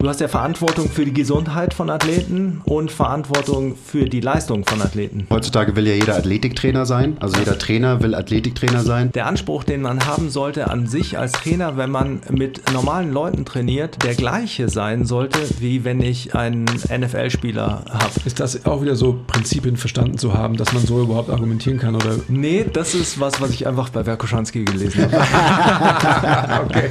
Du hast ja Verantwortung für die Gesundheit von Athleten und Verantwortung für die Leistung von Athleten. Heutzutage will ja jeder Athletiktrainer sein. Also jeder Trainer will Athletiktrainer sein. Der Anspruch, den man haben sollte an sich als Trainer, wenn man mit normalen Leuten trainiert, der gleiche sein sollte, wie wenn ich einen NFL-Spieler habe. Ist das auch wieder so Prinzipien verstanden zu haben, dass man so überhaupt argumentieren kann? Oder? Nee, das ist was, was ich einfach bei Verkoschanski gelesen habe. okay.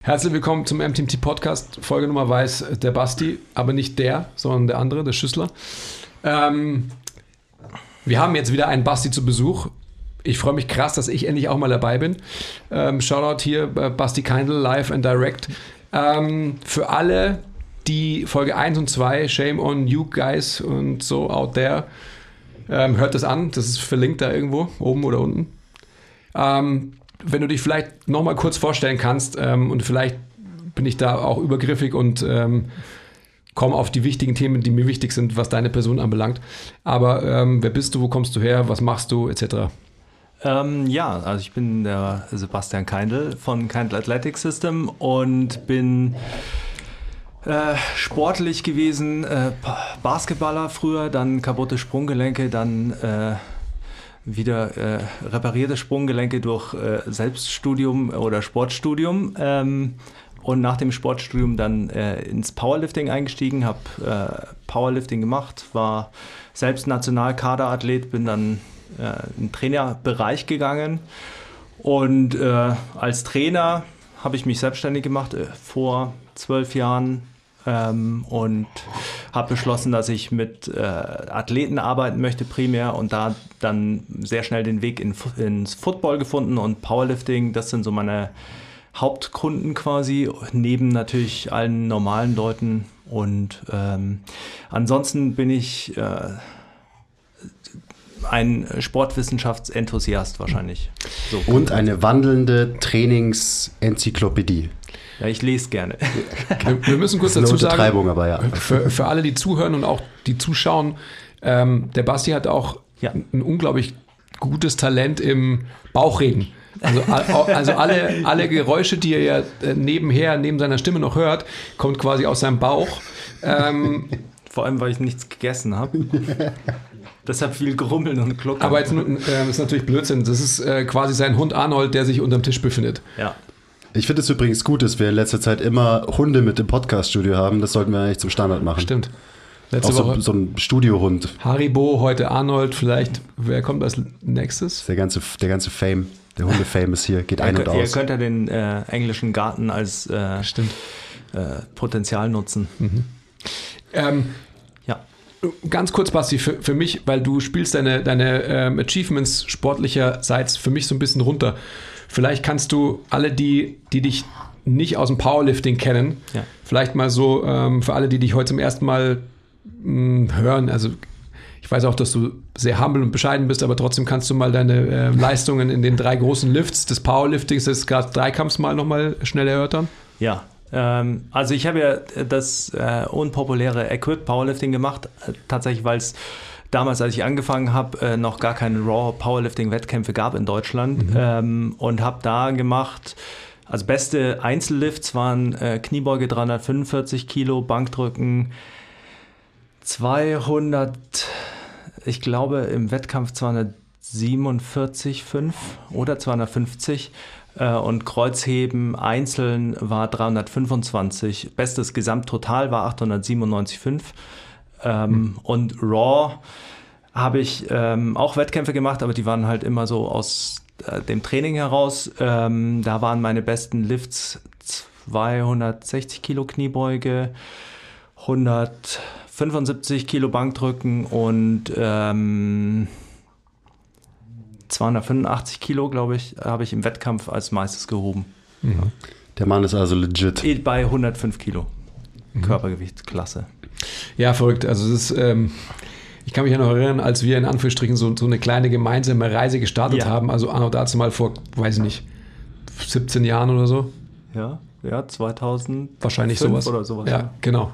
Herzlich willkommen zum MTMT Podcast. Folge Nummer weiß der Basti, aber nicht der, sondern der andere, der Schüssler. Ähm, wir haben jetzt wieder einen Basti zu Besuch. Ich freue mich krass, dass ich endlich auch mal dabei bin. Ähm, Shoutout hier, äh, Basti Keindl, live and direct. Ähm, für alle, die Folge 1 und 2, Shame on You Guys und so out there, ähm, hört das an. Das ist verlinkt da irgendwo, oben oder unten. Ähm, wenn du dich vielleicht nochmal kurz vorstellen kannst ähm, und vielleicht bin ich da auch übergriffig und ähm, komme auf die wichtigen Themen, die mir wichtig sind, was deine Person anbelangt. Aber ähm, wer bist du, wo kommst du her, was machst du, etc. Ähm, ja, also ich bin der Sebastian Keindl von Keindl Athletic System und bin äh, sportlich gewesen, äh, Basketballer früher, dann kaputte Sprunggelenke, dann äh, wieder äh, reparierte Sprunggelenke durch äh, Selbststudium oder Sportstudium. Ähm, und nach dem Sportstudium dann äh, ins Powerlifting eingestiegen, habe äh, Powerlifting gemacht, war selbst Nationalkaderathlet, bin dann äh, in den Trainerbereich gegangen und äh, als Trainer habe ich mich selbstständig gemacht vor zwölf Jahren ähm, und habe beschlossen, dass ich mit äh, Athleten arbeiten möchte primär und da dann sehr schnell den Weg in, ins Football gefunden und Powerlifting, das sind so meine Hauptkunden quasi, neben natürlich allen normalen Leuten und ähm, ansonsten bin ich äh, ein Sportwissenschaftsenthusiast wahrscheinlich. So. Und eine wandelnde Trainingsenzyklopädie. Ja, ich lese gerne. Wir, wir müssen kurz dazu sagen, aber ja. für, für alle, die zuhören und auch die zuschauen, ähm, der Basti hat auch ja. ein unglaublich gutes Talent im Bauchreden. Also, also alle, alle Geräusche, die er ja äh, nebenher, neben seiner Stimme noch hört, kommt quasi aus seinem Bauch. Ähm, Vor allem, weil ich nichts gegessen habe. Deshalb viel Grummeln und Gluckern. Aber jetzt äh, ist natürlich Blödsinn. Das ist äh, quasi sein Hund Arnold, der sich unterm Tisch befindet. Ja. Ich finde es übrigens gut, dass wir in letzter Zeit immer Hunde mit im Podcast-Studio haben. Das sollten wir eigentlich zum Standard machen. Stimmt. Letzte Auch Woche so, so ein Studiohund. Haribo, heute Arnold, vielleicht. Wer kommt als nächstes? Der ganze, der ganze Fame, der Hunde-Fame ist hier, geht ein und aus. Ihr könnt ja den äh, englischen Garten als äh, Stimmt. Äh, Potenzial nutzen. Mhm. Ähm, ja. Ganz kurz, Basti, für, für mich, weil du spielst deine, deine ähm, Achievements sportlicherseits für mich so ein bisschen runter. Vielleicht kannst du alle, die, die dich nicht aus dem Powerlifting kennen, ja. vielleicht mal so ähm, für alle, die dich heute zum ersten Mal mh, hm, hören, also ich weiß auch, dass du sehr humble und bescheiden bist, aber trotzdem kannst du mal deine äh, Leistungen in den drei großen Lifts des Powerliftings, des Dreikampfs mal nochmal schnell erörtern. Ja, ähm, also ich habe ja das äh, unpopuläre Equip Powerlifting gemacht, äh, tatsächlich, weil es damals, als ich angefangen habe, äh, noch gar keine Raw Powerlifting-Wettkämpfe gab in Deutschland mhm. ähm, und habe da gemacht. Also beste Einzellifts waren äh, Kniebeuge 345 Kilo, Bankdrücken 200, ich glaube im Wettkampf 247,5 oder 250 äh, und Kreuzheben einzeln war 325. Bestes Gesamttotal war 897,5. Ähm, mhm. Und Raw habe ich ähm, auch Wettkämpfe gemacht, aber die waren halt immer so aus äh, dem Training heraus. Ähm, da waren meine besten Lifts 260 Kilo Kniebeuge, 175 Kilo Bankdrücken und ähm, 285 Kilo, glaube ich, habe ich im Wettkampf als meistes gehoben. Der Mann ist also legit. Bei 105 Kilo Körpergewichtsklasse. Ja, verrückt. Also es ist, ähm, ich kann mich ja noch erinnern, als wir in Anführungsstrichen so, so eine kleine gemeinsame Reise gestartet Ja. haben, also anno dazu mal vor, weiß ich nicht, 17 Jahren oder so. Ja, ja, 2000. Wahrscheinlich sowas. oder sowas, Ja, ja. genau.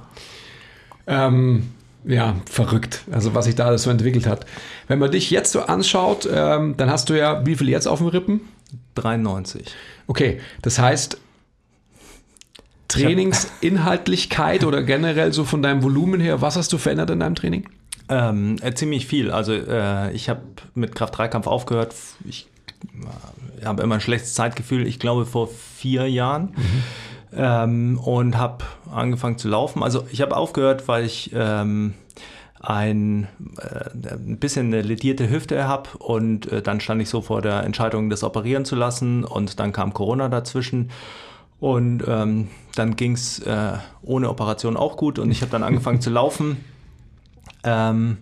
Ähm, ja, verrückt. Also was sich da alles so entwickelt hat. Wenn man dich jetzt so anschaut, ähm, dann hast du ja, wie viel jetzt auf dem Rippen? 93. Okay, das heißt, Trainingsinhaltlichkeit oder generell so von deinem Volumen her, was hast du verändert in deinem Training? Ähm, äh, ziemlich viel. Also äh, ich habe mit Kraft-3-Kampf aufgehört. Ich äh, habe immer ein schlechtes Zeitgefühl. Ich glaube vor vier Jahren. Ähm, und habe angefangen zu laufen. Also ich habe aufgehört, weil ich ähm, ein, äh, ein bisschen eine ledierte Hüfte habe und äh, dann stand ich so vor der Entscheidung, das operieren zu lassen und dann kam Corona dazwischen. Und ähm, dann ging es äh, ohne Operation auch gut und ich habe dann angefangen zu laufen. Ähm,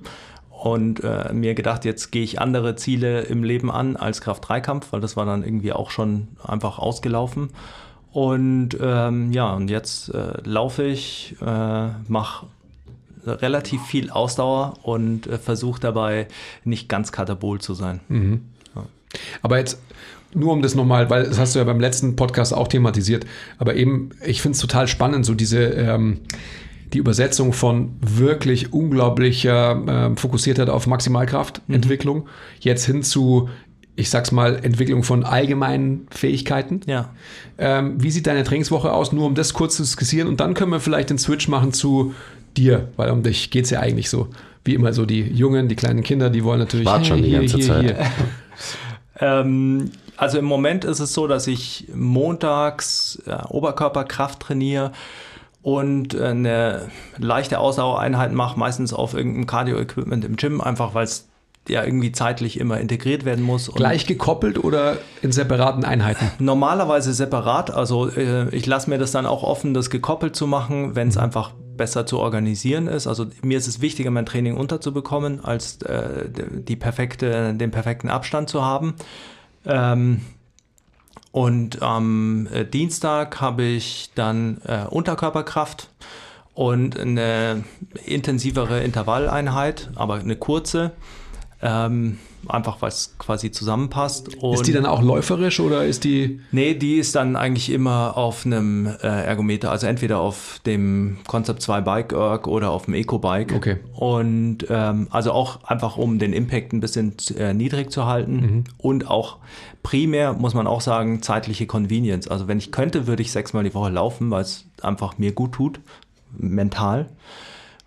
und äh, mir gedacht, jetzt gehe ich andere Ziele im Leben an als Kraft-3-Kampf, weil das war dann irgendwie auch schon einfach ausgelaufen. Und ähm, ja, und jetzt äh, laufe ich, äh, mache relativ viel Ausdauer und äh, versuche dabei nicht ganz katabol zu sein. Aber jetzt nur um das nochmal, weil das hast du ja beim letzten Podcast auch thematisiert, aber eben, ich finde es total spannend, so diese, ähm, die Übersetzung von wirklich unglaublicher ähm, Fokussiertheit auf Maximalkraftentwicklung jetzt hin zu, ich sag's mal, Entwicklung von allgemeinen Fähigkeiten. Ja. Ähm, wie sieht deine Trainingswoche aus? Nur um das kurz zu skizzieren und dann können wir vielleicht den Switch machen zu dir, weil um dich geht's ja eigentlich so. Wie immer so die Jungen, die kleinen Kinder, die wollen natürlich Wart schon die ganze Zeit. Ähm, also im Moment ist es so, dass ich montags äh, Oberkörperkraft trainiere und äh, eine leichte Ausdauereinheit mache, meistens auf irgendeinem Cardio-Equipment im Gym, einfach weil es ja irgendwie zeitlich immer integriert werden muss. Gleich gekoppelt oder in separaten Einheiten? Normalerweise separat, also äh, ich lasse mir das dann auch offen, das gekoppelt zu machen, wenn es einfach besser zu organisieren ist. Also mir ist es wichtiger, mein Training unterzubekommen, als äh, die perfekte, den perfekten Abstand zu haben. Ähm, und am äh, Dienstag habe ich dann äh, Unterkörperkraft und eine intensivere Intervalleinheit, aber eine kurze. Ähm, einfach weil es quasi zusammenpasst. Und Ist die dann auch läuferisch oder ist die. Nee, die ist dann eigentlich immer auf einem äh, Ergometer, also entweder auf dem Concept 2 Bike Erg oder auf dem Eco Bike. Okay. Und ähm, also auch einfach, um den Impact ein bisschen äh, niedrig zu halten und auch primär, muss man auch sagen, zeitliche Convenience. Also wenn ich könnte, würde ich sechsmal die Woche laufen, weil es einfach mir gut tut, mental.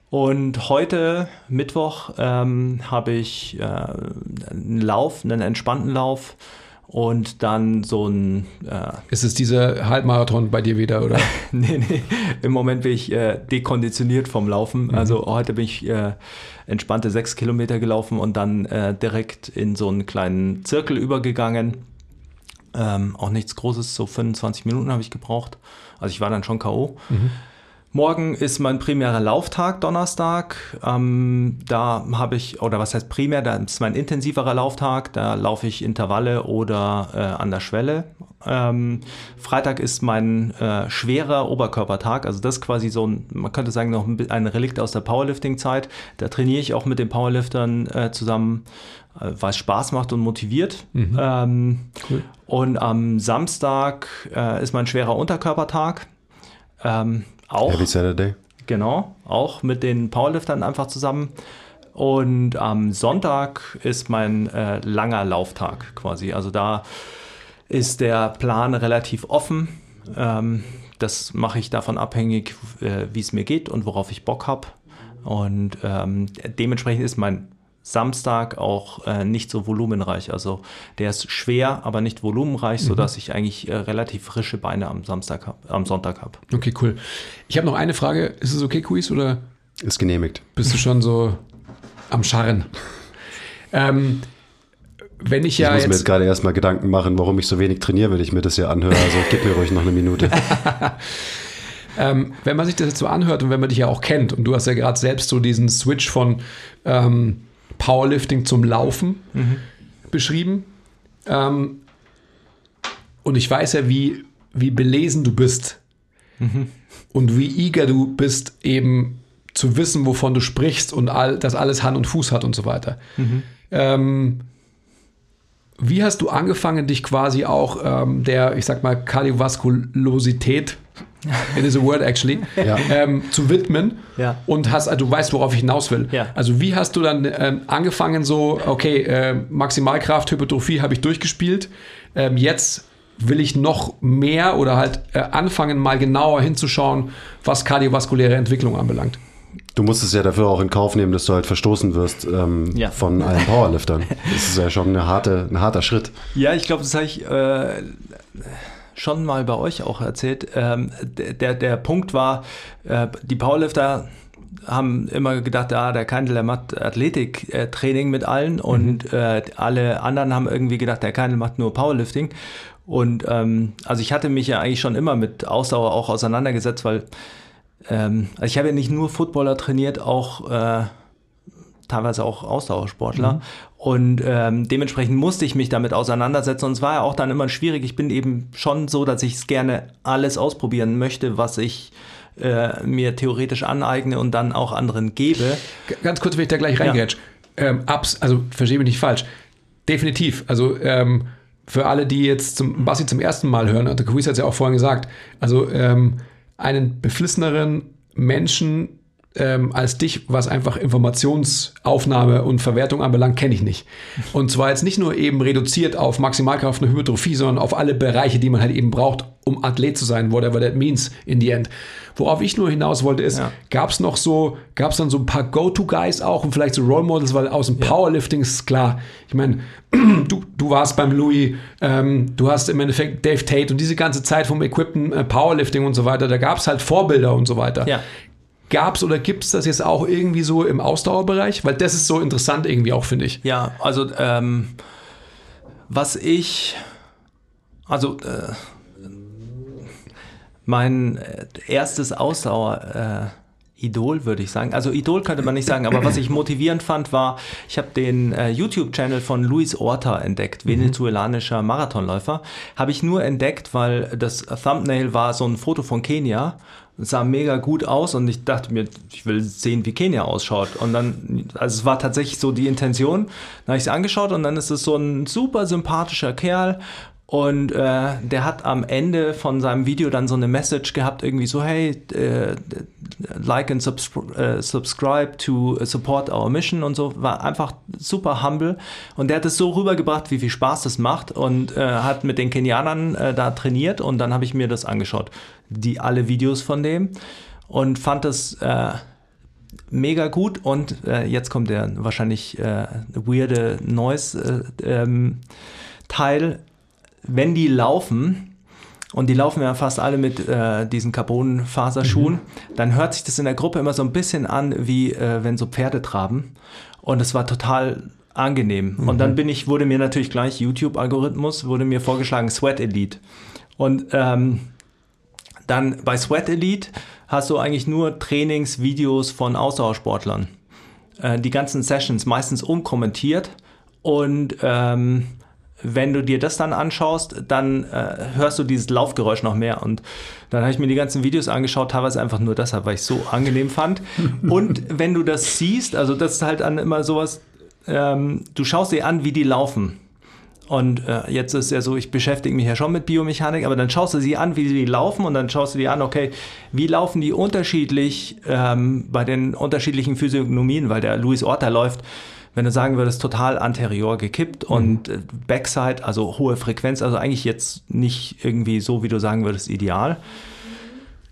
Und heute, Mittwoch, ähm, habe ich äh, einen Lauf, einen entspannten Lauf und dann so ein, äh, Ist es dieser Halbmarathon bei dir wieder oder? nee, nee, im Moment bin ich äh, dekonditioniert vom Laufen. Also heute bin ich äh, entspannte sechs Kilometer gelaufen und dann äh, direkt in so einen kleinen Zirkel übergegangen. Ähm, auch nichts Großes, so 25 Minuten habe ich gebraucht. Also ich war dann schon K.O. Morgen ist mein primärer Lauftag, Donnerstag. Ähm, da habe ich, oder was heißt primär, da ist mein intensiverer Lauftag. Da laufe ich Intervalle oder äh, an der Schwelle. Ähm, Freitag ist mein äh, schwerer Oberkörpertag. Also das ist quasi so ein, man könnte sagen, noch ein, ein Relikt aus der Powerlifting-Zeit. Da trainiere ich auch mit den Powerliftern äh, zusammen, äh, weil es Spaß macht und motiviert. Ähm, Und am Samstag äh, ist mein schwerer Unterkörpertag. Ähm, auch. Heavy Saturday. Genau, auch mit den Powerliftern einfach zusammen. Und am Sonntag ist mein äh, langer Lauftag quasi. Also da ist der Plan relativ offen. Ähm, das mache ich davon abhängig, äh, wie es mir geht und worauf ich Bock habe. Und ähm, dementsprechend ist mein Samstag auch äh, nicht so volumenreich. Also der ist schwer, aber nicht volumenreich, sodass ich eigentlich äh, relativ frische Beine am Samstag hab, am Sonntag habe. Okay, cool. Ich habe noch eine Frage. Ist es okay, Quiz, oder Ist genehmigt. bist du schon so am Scharren? Ähm, wenn ich Ich ja muss mir jetzt, jetzt gerade erstmal Gedanken machen, warum ich so wenig trainiere, wenn ich mir das hier anhöre. Also gib mir ruhig noch eine Minute. Ähm, wenn man sich das jetzt so anhört und wenn man dich ja auch kennt, und du hast ja gerade selbst so diesen Switch von ähm, Powerlifting zum Laufen beschrieben. Ähm, und ich weiß ja, wie, wie belesen du bist und wie eager du bist, eben zu wissen, wovon du sprichst und all, dass alles Hand und Fuß hat und so weiter. Ähm, wie hast du angefangen, dich quasi auch ähm, der, ich sag mal, Kardiovaskulosität, it is a word actually, Ja. ähm, zu widmen Ja. und hast, also du weißt, worauf ich hinaus will. Ja. Also wie hast du dann ähm, angefangen so, okay, äh, Maximalkraft, Hypertrophie habe ich durchgespielt, ähm, jetzt will ich noch mehr oder halt äh, anfangen, mal genauer hinzuschauen, was kardiovaskuläre Entwicklung anbelangt. Du musst es ja dafür auch in Kauf nehmen, dass du halt verstoßen wirst ähm, Ja. von allen Powerliftern. Das ist ja schon eine harte, ein harter Schritt. Ja, ich glaube, das habe ich äh, schon mal bei euch auch erzählt. Ähm, der, der Punkt war, äh, die Powerlifter haben immer gedacht, ah, der Keindl, der macht Athletiktraining mit allen und äh, alle anderen haben irgendwie gedacht, der Keindl macht nur Powerlifting. Und ähm, also ich hatte mich ja eigentlich schon immer mit Ausdauer auch auseinandergesetzt, weil ähm, also ich habe ja nicht nur Footballer trainiert, auch äh, teilweise auch Ausdauersportler. Und ähm, dementsprechend musste ich mich damit auseinandersetzen. Und es war ja auch dann immer schwierig. Ich bin eben schon so, dass ich es gerne alles ausprobieren möchte, was ich äh, mir theoretisch aneigne und dann auch anderen gebe. Ganz kurz, wenn ich da gleich reingrätsch. Ähm, abs, also verstehe mich nicht falsch. Definitiv. Also ähm, für alle, die jetzt zum Basti zum ersten Mal hören, und der Quiz hat es ja auch vorhin gesagt, also ähm, einen beflisseneren Menschen ähm, als dich, was einfach Informationsaufnahme und Verwertung anbelangt, kenne ich nicht. Und zwar jetzt nicht nur eben reduziert auf Maximalkraft und Hypertrophie, sondern auf alle Bereiche, die man halt eben braucht, um Athlet zu sein, whatever that means in the end. Worauf ich nur hinaus wollte, ist, Ja. gab es noch so, gab es dann so ein paar Go-To-Guys auch und vielleicht so Role Models, weil aus dem Powerlifting ist klar. Ich meine, du, du warst beim Louis, ähm, du hast im Endeffekt Dave Tate und diese ganze Zeit vom Equipten äh, Powerlifting und so weiter, da gab es halt Vorbilder und so weiter. Ja. Gab es oder gibt es das jetzt auch irgendwie so im Ausdauerbereich? Weil das ist so interessant irgendwie auch, finde ich. Ja, also ähm, was ich, also äh, mein äh, erstes Ausdauer äh, Idol, würde ich sagen. Also Idol könnte man nicht sagen, aber was ich motivierend fand, war, ich habe den äh, YouTube-Channel von Luis Orta entdeckt, venezuelanischer Marathonläufer. Habe ich nur entdeckt, weil das Thumbnail war so ein Foto von Kenia. Sah mega gut aus und ich dachte mir, ich will sehen, wie Kenia ausschaut. Und dann, also es war tatsächlich so die Intention. Dann habe ich es angeschaut und dann ist es so ein super sympathischer Kerl und äh, der hat am Ende von seinem Video dann so eine Message gehabt, irgendwie so, hey, äh, like and subscri äh, subscribe to support our mission und so, war einfach super humble. Und der hat es so rübergebracht, wie viel Spaß das macht und äh, hat mit den Kenianern äh, da trainiert. Und dann habe ich mir das angeschaut, die alle Videos von dem. Und fand das äh, mega gut. Und jetzt kommt der wahrscheinlich weirde Noise äh, ähm, Teil wenn die laufen, und die laufen ja fast alle mit äh, diesen Carbonfaserschuhen, dann hört sich das in der Gruppe immer so ein bisschen an, wie äh, wenn so Pferde traben. Und es war total angenehm. Und dann bin ich, wurde mir natürlich gleich YouTube-Algorithmus, wurde mir vorgeschlagen Sweat Elite. Und ähm, dann bei Sweat Elite hast du eigentlich nur Trainingsvideos von Ausdauersportlern. Äh, die ganzen Sessions meistens unkommentiert und ähm, wenn du dir das dann anschaust, dann äh, hörst du dieses Laufgeräusch noch mehr. Und dann habe ich mir die ganzen Videos angeschaut, teilweise einfach nur deshalb, weil ich es so angenehm fand. Und wenn du das siehst, also das ist halt dann immer sowas, ähm, du schaust dir an, wie die laufen. Und äh, jetzt ist ja so, ich beschäftige mich ja schon mit Biomechanik, aber dann schaust du sie an, wie sie laufen und dann schaust du dir an, okay, wie laufen die unterschiedlich ähm, bei den unterschiedlichen Physiognomien, weil der Luis Orta läuft, wenn du sagen würdest, total anterior gekippt und äh, Backside, also hohe Frequenz, also eigentlich jetzt nicht irgendwie so, wie du sagen würdest, ideal.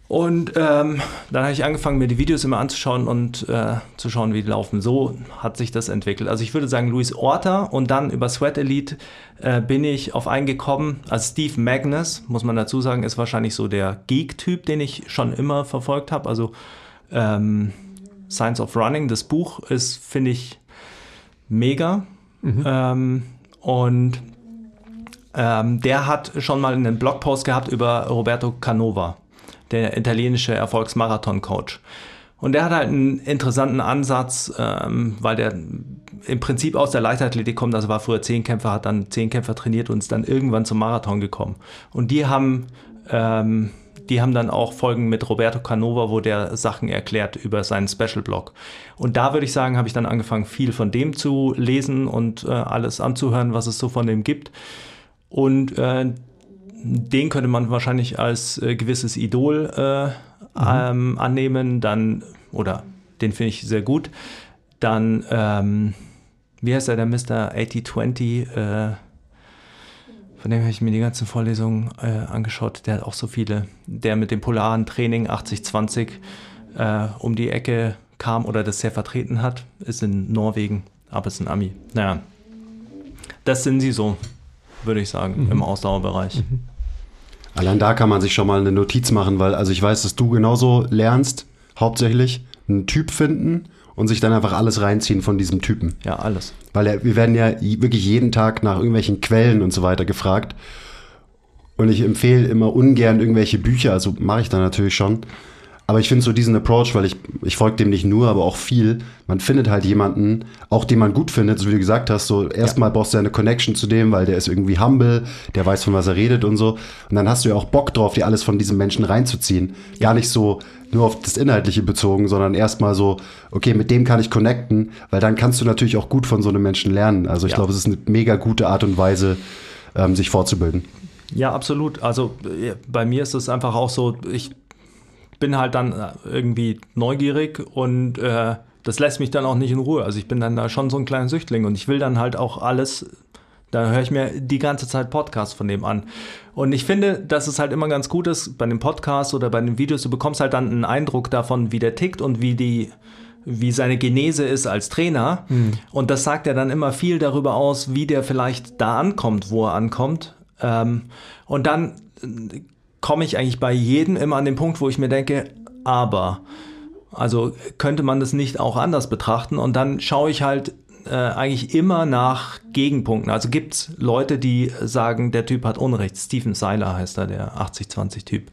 Und ähm, dann habe ich angefangen, mir die Videos immer anzuschauen und äh, zu schauen, wie die laufen. So hat sich das entwickelt. Also ich würde sagen, Luis Orta und dann über Sweat Elite äh, bin ich auf einen gekommen. Also Steve Magnus, muss man dazu sagen, ist wahrscheinlich so der Geek-Typ, den ich schon immer verfolgt habe. Also ähm, Science of Running, das Buch ist, finde ich, mega. Ähm, und ähm, der hat schon mal einen Blogpost gehabt über Roberto Canova der italienische Erfolgsmarathon-Coach. Und der hat halt einen interessanten Ansatz, ähm, weil der im Prinzip aus der Leichtathletik kommt, also war früher Zehnkämpfer, hat dann Zehnkämpfer trainiert und ist dann irgendwann zum Marathon gekommen. Und die haben, ähm, die haben dann auch Folgen mit Roberto Canova, wo der Sachen erklärt über seinen Special-Blog. Und da würde ich sagen, habe ich dann angefangen, viel von dem zu lesen und äh, alles anzuhören, was es so von dem gibt. Und äh, den könnte man wahrscheinlich als äh, gewisses Idol äh, ähm, annehmen, dann, oder den finde ich sehr gut. Dann, ähm, wie heißt er, der Mr. 8020, äh, von dem habe ich mir die ganzen Vorlesungen äh, angeschaut. Der hat auch so viele. Der mit dem polaren Training 8020 äh, um die Ecke kam oder das sehr vertreten hat, ist in Norwegen, aber ist ein Ami. Naja, das sind sie so, würde ich sagen, im Ausdauerbereich. Allein da kann man sich schon mal eine Notiz machen, weil also ich weiß, dass du genauso lernst, hauptsächlich einen Typ finden und sich dann einfach alles reinziehen von diesem Typen. Ja, alles. Weil er, wir werden ja wirklich jeden Tag nach irgendwelchen Quellen und so weiter gefragt. Und ich empfehle immer ungern irgendwelche Bücher, also mache ich da natürlich schon. Aber ich finde so diesen Approach, weil ich, ich folge dem nicht nur, aber auch viel. Man findet halt jemanden, auch den man gut findet, so wie du gesagt hast, so erstmal brauchst du eine Connection zu dem, weil der ist irgendwie humble, der weiß, von was er redet und so. Und dann hast du ja auch Bock drauf, dir alles von diesem Menschen reinzuziehen. Gar nicht so nur auf das Inhaltliche bezogen, sondern erstmal so, okay, mit dem kann ich connecten, weil dann kannst du natürlich auch gut von so einem Menschen lernen. Also ich Ja. glaube, es ist eine mega gute Art und Weise, ähm, sich fortzubilden. Ja, absolut. Also äh, bei mir ist es einfach auch so, ich bin halt dann äh, irgendwie neugierig und äh, das lässt mich dann auch nicht in Ruhe. Also ich bin dann da schon so ein kleiner Süchtling und ich will dann halt auch alles, da höre ich mir die ganze Zeit Podcasts von dem an. Und ich finde, dass es halt immer ganz gut ist, bei den Podcasts oder bei den Videos, du bekommst halt dann einen Eindruck davon, wie der tickt und wie die wie seine Genese ist als Trainer. Und das sagt ja dann immer viel darüber aus, wie der vielleicht da ankommt, wo er ankommt. Ähm, und dann äh, komme ich eigentlich bei jedem immer an den Punkt, wo ich mir denke, aber, also könnte man das nicht auch anders betrachten? Und dann schaue ich halt äh, eigentlich immer nach Gegenpunkten. Also gibt es Leute, die sagen, der Typ hat Unrecht. Steven Seiler heißt er, der 80-20-Typ.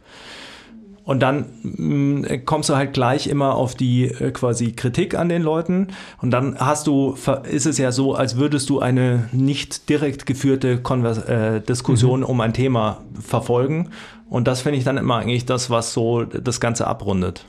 Und dann mh, kommst du halt gleich immer auf die äh, quasi Kritik an den Leuten. Und dann hast du, ist es ja so, als würdest du eine nicht direkt geführte Konvers äh, Diskussion um ein Thema verfolgen. Und das finde ich dann immer eigentlich das, was so das Ganze abrundet.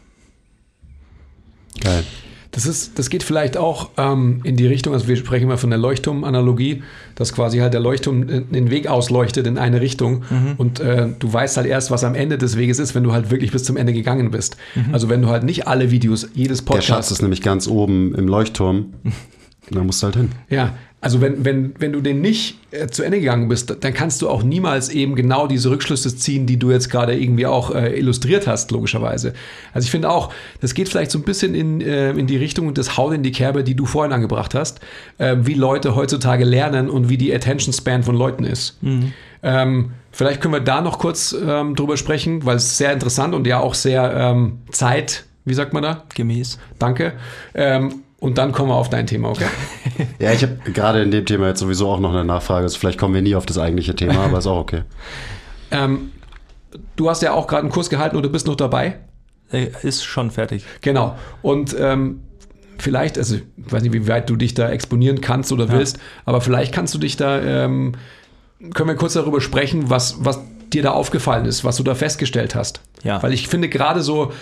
Geil. Das, ist, das geht vielleicht auch ähm, in die Richtung, also wir sprechen mal von der Leuchtturm-Analogie, dass quasi halt der Leuchtturm den Weg ausleuchtet in eine Richtung und äh, du weißt halt erst, was am Ende des Weges ist, wenn du halt wirklich bis zum Ende gegangen bist. Also wenn du halt nicht alle Videos, jedes Der Podcast... Schatz ist nämlich ganz oben im Leuchtturm. da musst du halt hin. Ja, also wenn, wenn, wenn du den nicht äh, zu Ende gegangen bist, dann kannst du auch niemals eben genau diese Rückschlüsse ziehen, die du jetzt gerade irgendwie auch äh, illustriert hast, logischerweise. Also ich finde auch, das geht vielleicht so ein bisschen in, äh, in die Richtung des Haut in die Kerbe, die du vorhin angebracht hast, äh, wie Leute heutzutage lernen und wie die Attention Span von Leuten ist. Ähm, vielleicht können wir da noch kurz ähm, drüber sprechen, weil es sehr interessant und ja auch sehr ähm, Zeit, wie sagt man da? Gemäß. Danke. Ähm, und dann kommen wir auf dein Thema, okay? Ja, ich habe gerade in dem Thema jetzt sowieso auch noch eine Nachfrage. Also vielleicht kommen wir nie auf das eigentliche Thema, aber ist auch okay. Ähm, du hast ja auch gerade einen Kurs gehalten oder bist noch dabei. Äh, Ist schon fertig. Genau. Und ähm, vielleicht, also ich weiß nicht, wie weit du dich da exponieren kannst oder willst, aber vielleicht kannst du dich da, ähm, können wir kurz darüber sprechen, was, was dir da aufgefallen ist, was du da festgestellt hast. Ja. Weil ich finde gerade so,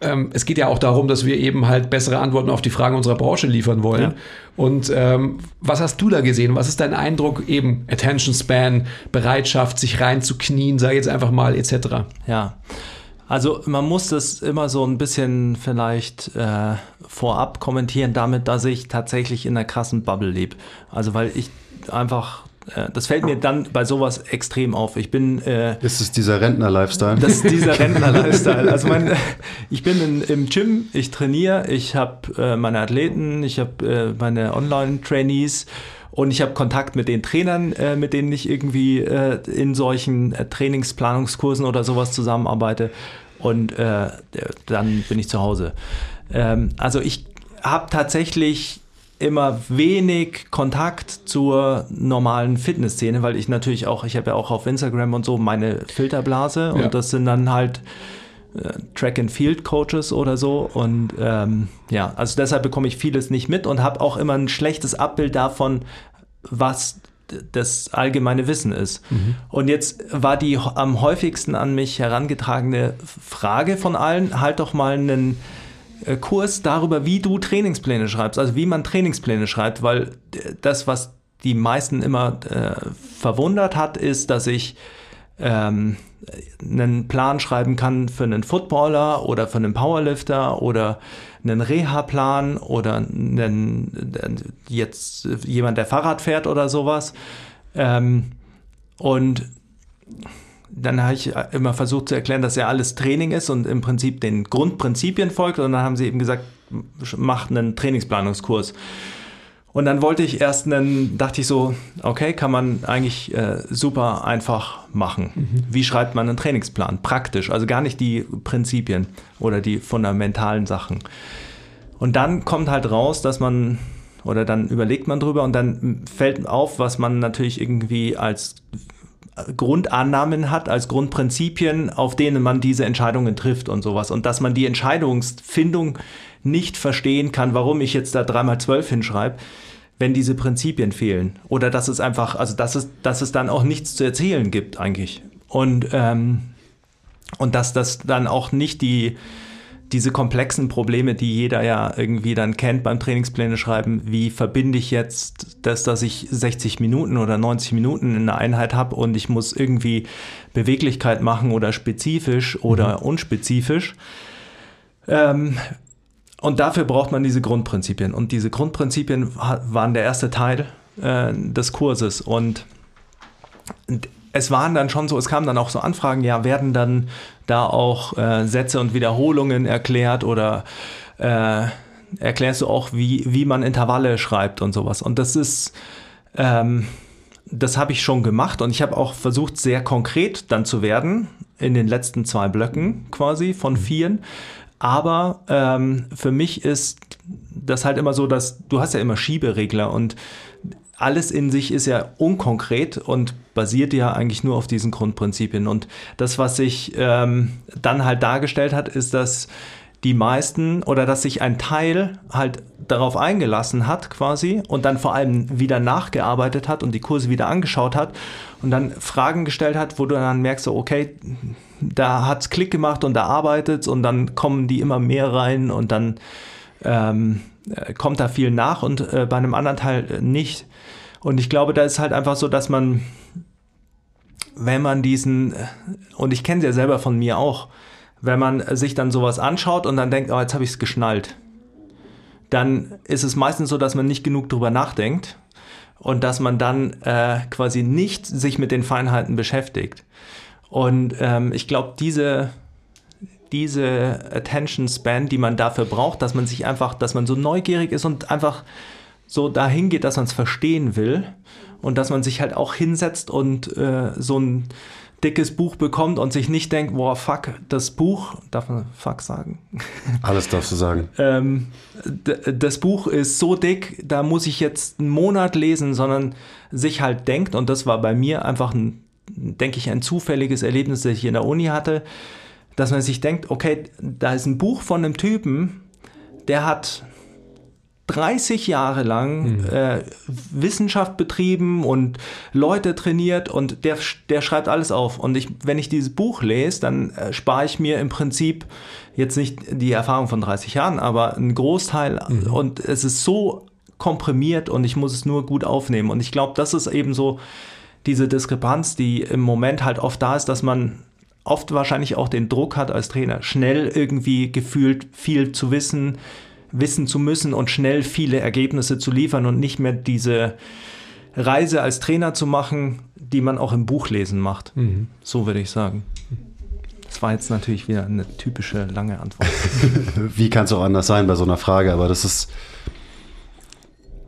ähm, es geht ja auch darum, dass wir eben halt bessere Antworten auf die Fragen unserer Branche liefern wollen. Ja. Und ähm, was hast du da gesehen? Was ist dein Eindruck eben? Attention Span, Bereitschaft, sich reinzuknien, sag ich jetzt einfach mal, etc. Ja. Also man muss das immer so ein bisschen vielleicht äh, vorab kommentieren damit, dass ich tatsächlich in einer krassen Bubble lebe. Also weil ich einfach, das fällt mir dann bei sowas extrem auf. Ich bin äh, Ist es dieser Rentner-Lifestyle? das ist dieser Rentner-Lifestyle. Also mein, ich bin in, im Gym, ich trainiere, ich habe äh, meine Athleten, ich habe äh, meine Online-Trainees und ich habe Kontakt mit den Trainern, äh, mit denen ich irgendwie äh, in solchen äh, Trainingsplanungskursen oder sowas zusammenarbeite. Und äh, dann bin ich zu Hause. Ähm, also ich habe tatsächlich immer wenig Kontakt zur normalen Fitnessszene, weil ich natürlich auch, ich habe ja auch auf Instagram und so meine Filterblase Ja. und das sind dann halt äh, Track and Field Coaches oder so. Und ähm, ja, also deshalb bekomme ich vieles nicht mit und habe auch immer ein schlechtes Abbild davon, was das allgemeine Wissen ist. Und jetzt war die am häufigsten an mich herangetragene Frage von allen, halt doch mal einen Kurs darüber, wie du Trainingspläne schreibst, also wie man Trainingspläne schreibt, weil das, was die meisten immer äh, verwundert hat, ist, dass ich ähm, einen Plan schreiben kann für einen Footballer oder für einen Powerlifter oder einen Reha-Plan oder einen, jetzt jemand, der Fahrrad fährt oder sowas. Ähm, und dann habe ich immer versucht zu erklären, dass ja alles Training ist und im Prinzip den Grundprinzipien folgt. Und dann haben sie eben gesagt, mach einen Trainingsplanungskurs. Und dann wollte ich erst einen, dachte ich so, okay, kann man eigentlich äh, super einfach machen. Wie schreibt man einen Trainingsplan? Praktisch, also gar nicht die Prinzipien oder die fundamentalen Sachen. Und dann kommt halt raus, dass man, oder dann überlegt man drüber und dann fällt auf, was man natürlich irgendwie als Grundannahmen hat, als Grundprinzipien, auf denen man diese Entscheidungen trifft und sowas. Und dass man die Entscheidungsfindung nicht verstehen kann, warum ich jetzt da dreimal zwölf hinschreibe, wenn diese Prinzipien fehlen. Oder dass es einfach, also dass es, dass es dann auch nichts zu erzählen gibt eigentlich. Und, ähm, und dass das dann auch nicht die, diese komplexen Probleme, die jeder ja irgendwie dann kennt beim Trainingspläne schreiben, wie verbinde ich jetzt das, dass ich 60 Minuten oder 90 Minuten in einer Einheit habe und ich muss irgendwie Beweglichkeit machen oder spezifisch oder unspezifisch. Ähm, und dafür braucht man diese Grundprinzipien. Und diese Grundprinzipien waren der erste Teil äh, des Kurses. Und es waren dann schon so, es kamen dann auch so Anfragen, ja, werden dann da auch äh, Sätze und Wiederholungen erklärt oder äh, erklärst du auch, wie, wie man Intervalle schreibt und sowas. Und das ist, ähm, das habe ich schon gemacht und ich habe auch versucht, sehr konkret dann zu werden in den letzten zwei Blöcken quasi von vieren. Aber ähm, für mich ist das halt immer so, dass du hast ja immer Schieberegler und alles in sich ist ja unkonkret und basiert ja eigentlich nur auf diesen Grundprinzipien. Und das, was sich ähm, dann halt dargestellt hat, ist, dass die meisten oder dass sich ein Teil halt darauf eingelassen hat quasi und dann vor allem wieder nachgearbeitet hat und die Kurse wieder angeschaut hat und dann Fragen gestellt hat, wo du dann merkst, so, okay, da hat's Klick gemacht und da arbeitet und dann kommen die immer mehr rein und dann ähm, kommt da viel nach und äh, bei einem anderen Teil nicht. Und ich glaube, da ist halt einfach so, dass man, wenn man diesen, und ich kenne es ja selber von mir auch, wenn man sich dann sowas anschaut und dann denkt, oh, jetzt habe ich es geschnallt, dann ist es meistens so, dass man nicht genug drüber nachdenkt und dass man dann äh, quasi nicht sich mit den Feinheiten beschäftigt. Und ähm, ich glaube, diese, diese Attention Span, die man dafür braucht, dass man sich einfach, dass man so neugierig ist und einfach so dahin geht, dass man es verstehen will und dass man sich halt auch hinsetzt und äh, so ein dickes Buch bekommt und sich nicht denkt, boah, fuck, das Buch, darf man fuck sagen? Alles darfst du sagen. ähm, das Buch ist so dick, da muss ich jetzt einen Monat lesen, sondern sich halt denkt, und das war bei mir einfach ein, denke ich, ein zufälliges Erlebnis, das ich in der Uni hatte, dass man sich denkt, okay, da ist ein Buch von einem Typen, der hat 30 Jahre lang mhm. äh, Wissenschaft betrieben und Leute trainiert und der, der schreibt alles auf. Und ich, wenn ich dieses Buch lese, dann äh, spare ich mir im Prinzip jetzt nicht die Erfahrung von 30 Jahren, aber einen Großteil. Mhm. Und es ist so komprimiert und ich muss es nur gut aufnehmen. Und ich glaube, das ist eben so diese Diskrepanz, die im Moment halt oft da ist, dass man oft wahrscheinlich auch den Druck hat als Trainer, schnell irgendwie gefühlt viel zu wissen, wissen zu müssen und schnell viele Ergebnisse zu liefern und nicht mehr diese Reise als Trainer zu machen, die man auch im Buch lesen macht. Mhm. So würde ich sagen. Das war jetzt natürlich wieder eine typische lange Antwort. Wie kann es auch anders sein bei so einer Frage? Aber das ist,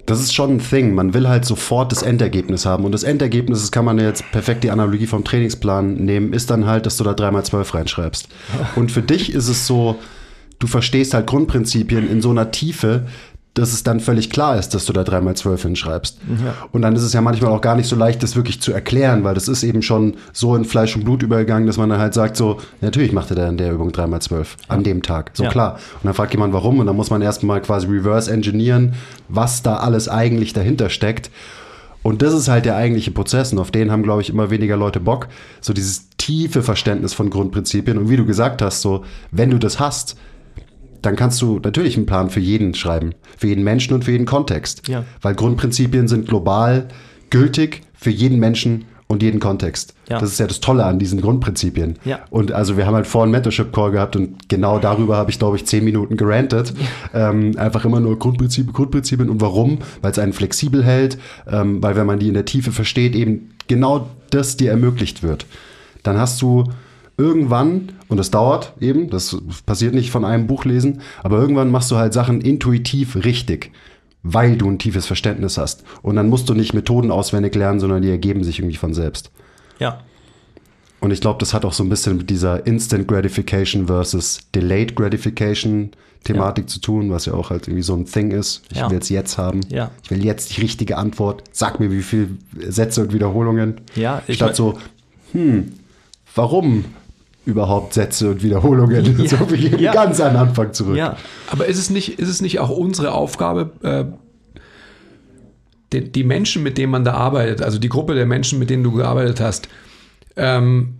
das ist schon ein Thing. Man will halt sofort das Endergebnis haben. Und das Endergebnis, das kann man jetzt perfekt die Analogie vom Trainingsplan nehmen, ist dann halt, dass du da dreimal zwölf reinschreibst. Und für dich ist es so, du verstehst halt Grundprinzipien in so einer Tiefe, dass es dann völlig klar ist, dass du da 3x12 hinschreibst. Ja. Und dann ist es ja manchmal auch gar nicht so leicht, das wirklich zu erklären, weil das ist eben schon so in Fleisch und Blut übergegangen, dass man dann halt sagt, so, natürlich macht er da in der Übung 3x12 an dem Tag. So Ja. klar. Und dann fragt jemand, warum? Und dann muss man erstmal quasi reverse engineeren, was da alles eigentlich dahinter steckt. Und das ist halt der eigentliche Prozess und auf den haben, glaube ich, immer weniger Leute Bock. So dieses tiefe Verständnis von Grundprinzipien. Und wie du gesagt hast, so, wenn du das hast, dann kannst du natürlich einen Plan für jeden schreiben. Für jeden Menschen und für jeden Kontext. Ja. Weil Grundprinzipien sind global gültig für jeden Menschen und jeden Kontext. Ja. Das ist ja das Tolle an diesen Grundprinzipien. Ja. Und also wir haben halt vorhin einen Mentorship-Call gehabt und genau darüber habe ich, glaube ich, zehn Minuten gerantet. Ähm, einfach immer nur Grundprinzipien, Grundprinzipien. Und warum? Weil es einen flexibel hält, ähm, weil wenn man die in der Tiefe versteht, eben genau das dir ermöglicht wird. Dann hast du irgendwann, und das dauert eben, das passiert nicht von einem Buch lesen, aber irgendwann machst du halt Sachen intuitiv richtig, weil du ein tiefes Verständnis hast. Und dann musst du nicht Methoden auswendig lernen, sondern die ergeben sich irgendwie von selbst. Ja. Und ich glaube, das hat auch so ein bisschen mit dieser Instant Gratification versus Delayed Gratification Thematik zu tun, was ja auch halt irgendwie so ein Thing ist. Ich Ja. will es jetzt haben. Ja. Ich will jetzt die richtige Antwort. Sag mir, wie viele Sätze und Wiederholungen. Ja, ich Statt so, hm, warum überhaupt Sätze und Wiederholungen? Ja. So wie Ja. ganz an den Anfang zurück. Ja. Aber ist es nicht, ist es nicht auch unsere Aufgabe, äh, die, die Menschen, mit denen man da arbeitet, also die Gruppe der Menschen, mit denen du gearbeitet hast, ähm,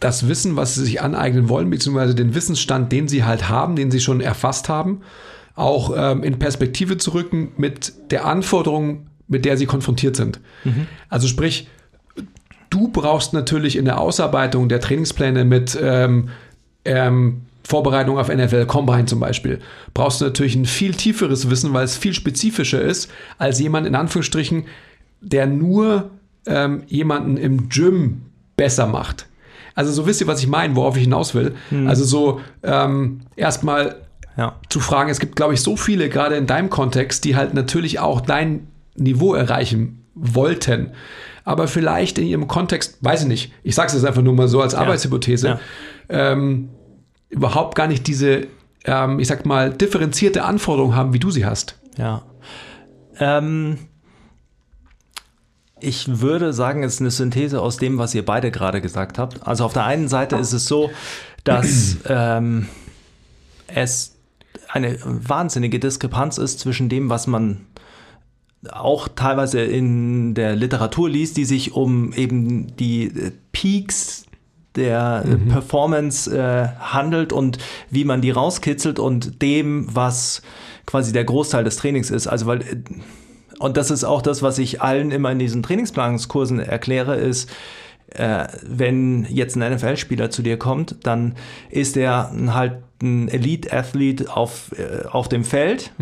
das Wissen, was sie sich aneignen wollen, beziehungsweise den Wissensstand, den sie halt haben, den sie schon erfasst haben, auch ähm, in Perspektive zu rücken mit der Anforderung, mit der sie konfrontiert sind. Also sprich, du brauchst natürlich in der Ausarbeitung der Trainingspläne mit ähm, ähm, Vorbereitung auf NFL Combine zum Beispiel, brauchst du natürlich ein viel tieferes Wissen, weil es viel spezifischer ist als jemand in Anführungsstrichen, der nur ähm, jemanden im Gym besser macht. Also so wisst ihr, was ich meine, worauf ich hinaus will. Also so ähm, erstmal Ja. zu fragen, es gibt, glaube ich, so viele, gerade in deinem Kontext, die halt natürlich auch dein Niveau erreichen wollten. Aber vielleicht in ihrem Kontext, weiß ich nicht, ich sage es jetzt einfach nur mal so als Arbeitshypothese, Ja. ähm, überhaupt gar nicht diese, ähm, ich sag mal, differenzierte Anforderungen haben, wie du sie hast. Ja. Ähm, ich würde sagen, es ist eine Synthese aus dem, was ihr beide gerade gesagt habt. Also auf der einen Seite ist es so, dass ähm, es eine wahnsinnige Diskrepanz ist zwischen dem, was man auch teilweise in der Literatur liest, die sich um eben die äh, Peaks der äh, Performance äh, handelt und wie man die rauskitzelt und dem, was quasi der Großteil des Trainings ist. Also weil äh, und das ist auch das, was ich allen immer in diesen Trainingsplanungskursen erkläre, ist, äh, wenn jetzt ein NFL-Spieler zu dir kommt, dann ist er halt ein Elite-Athlet auf, äh, auf dem Feld.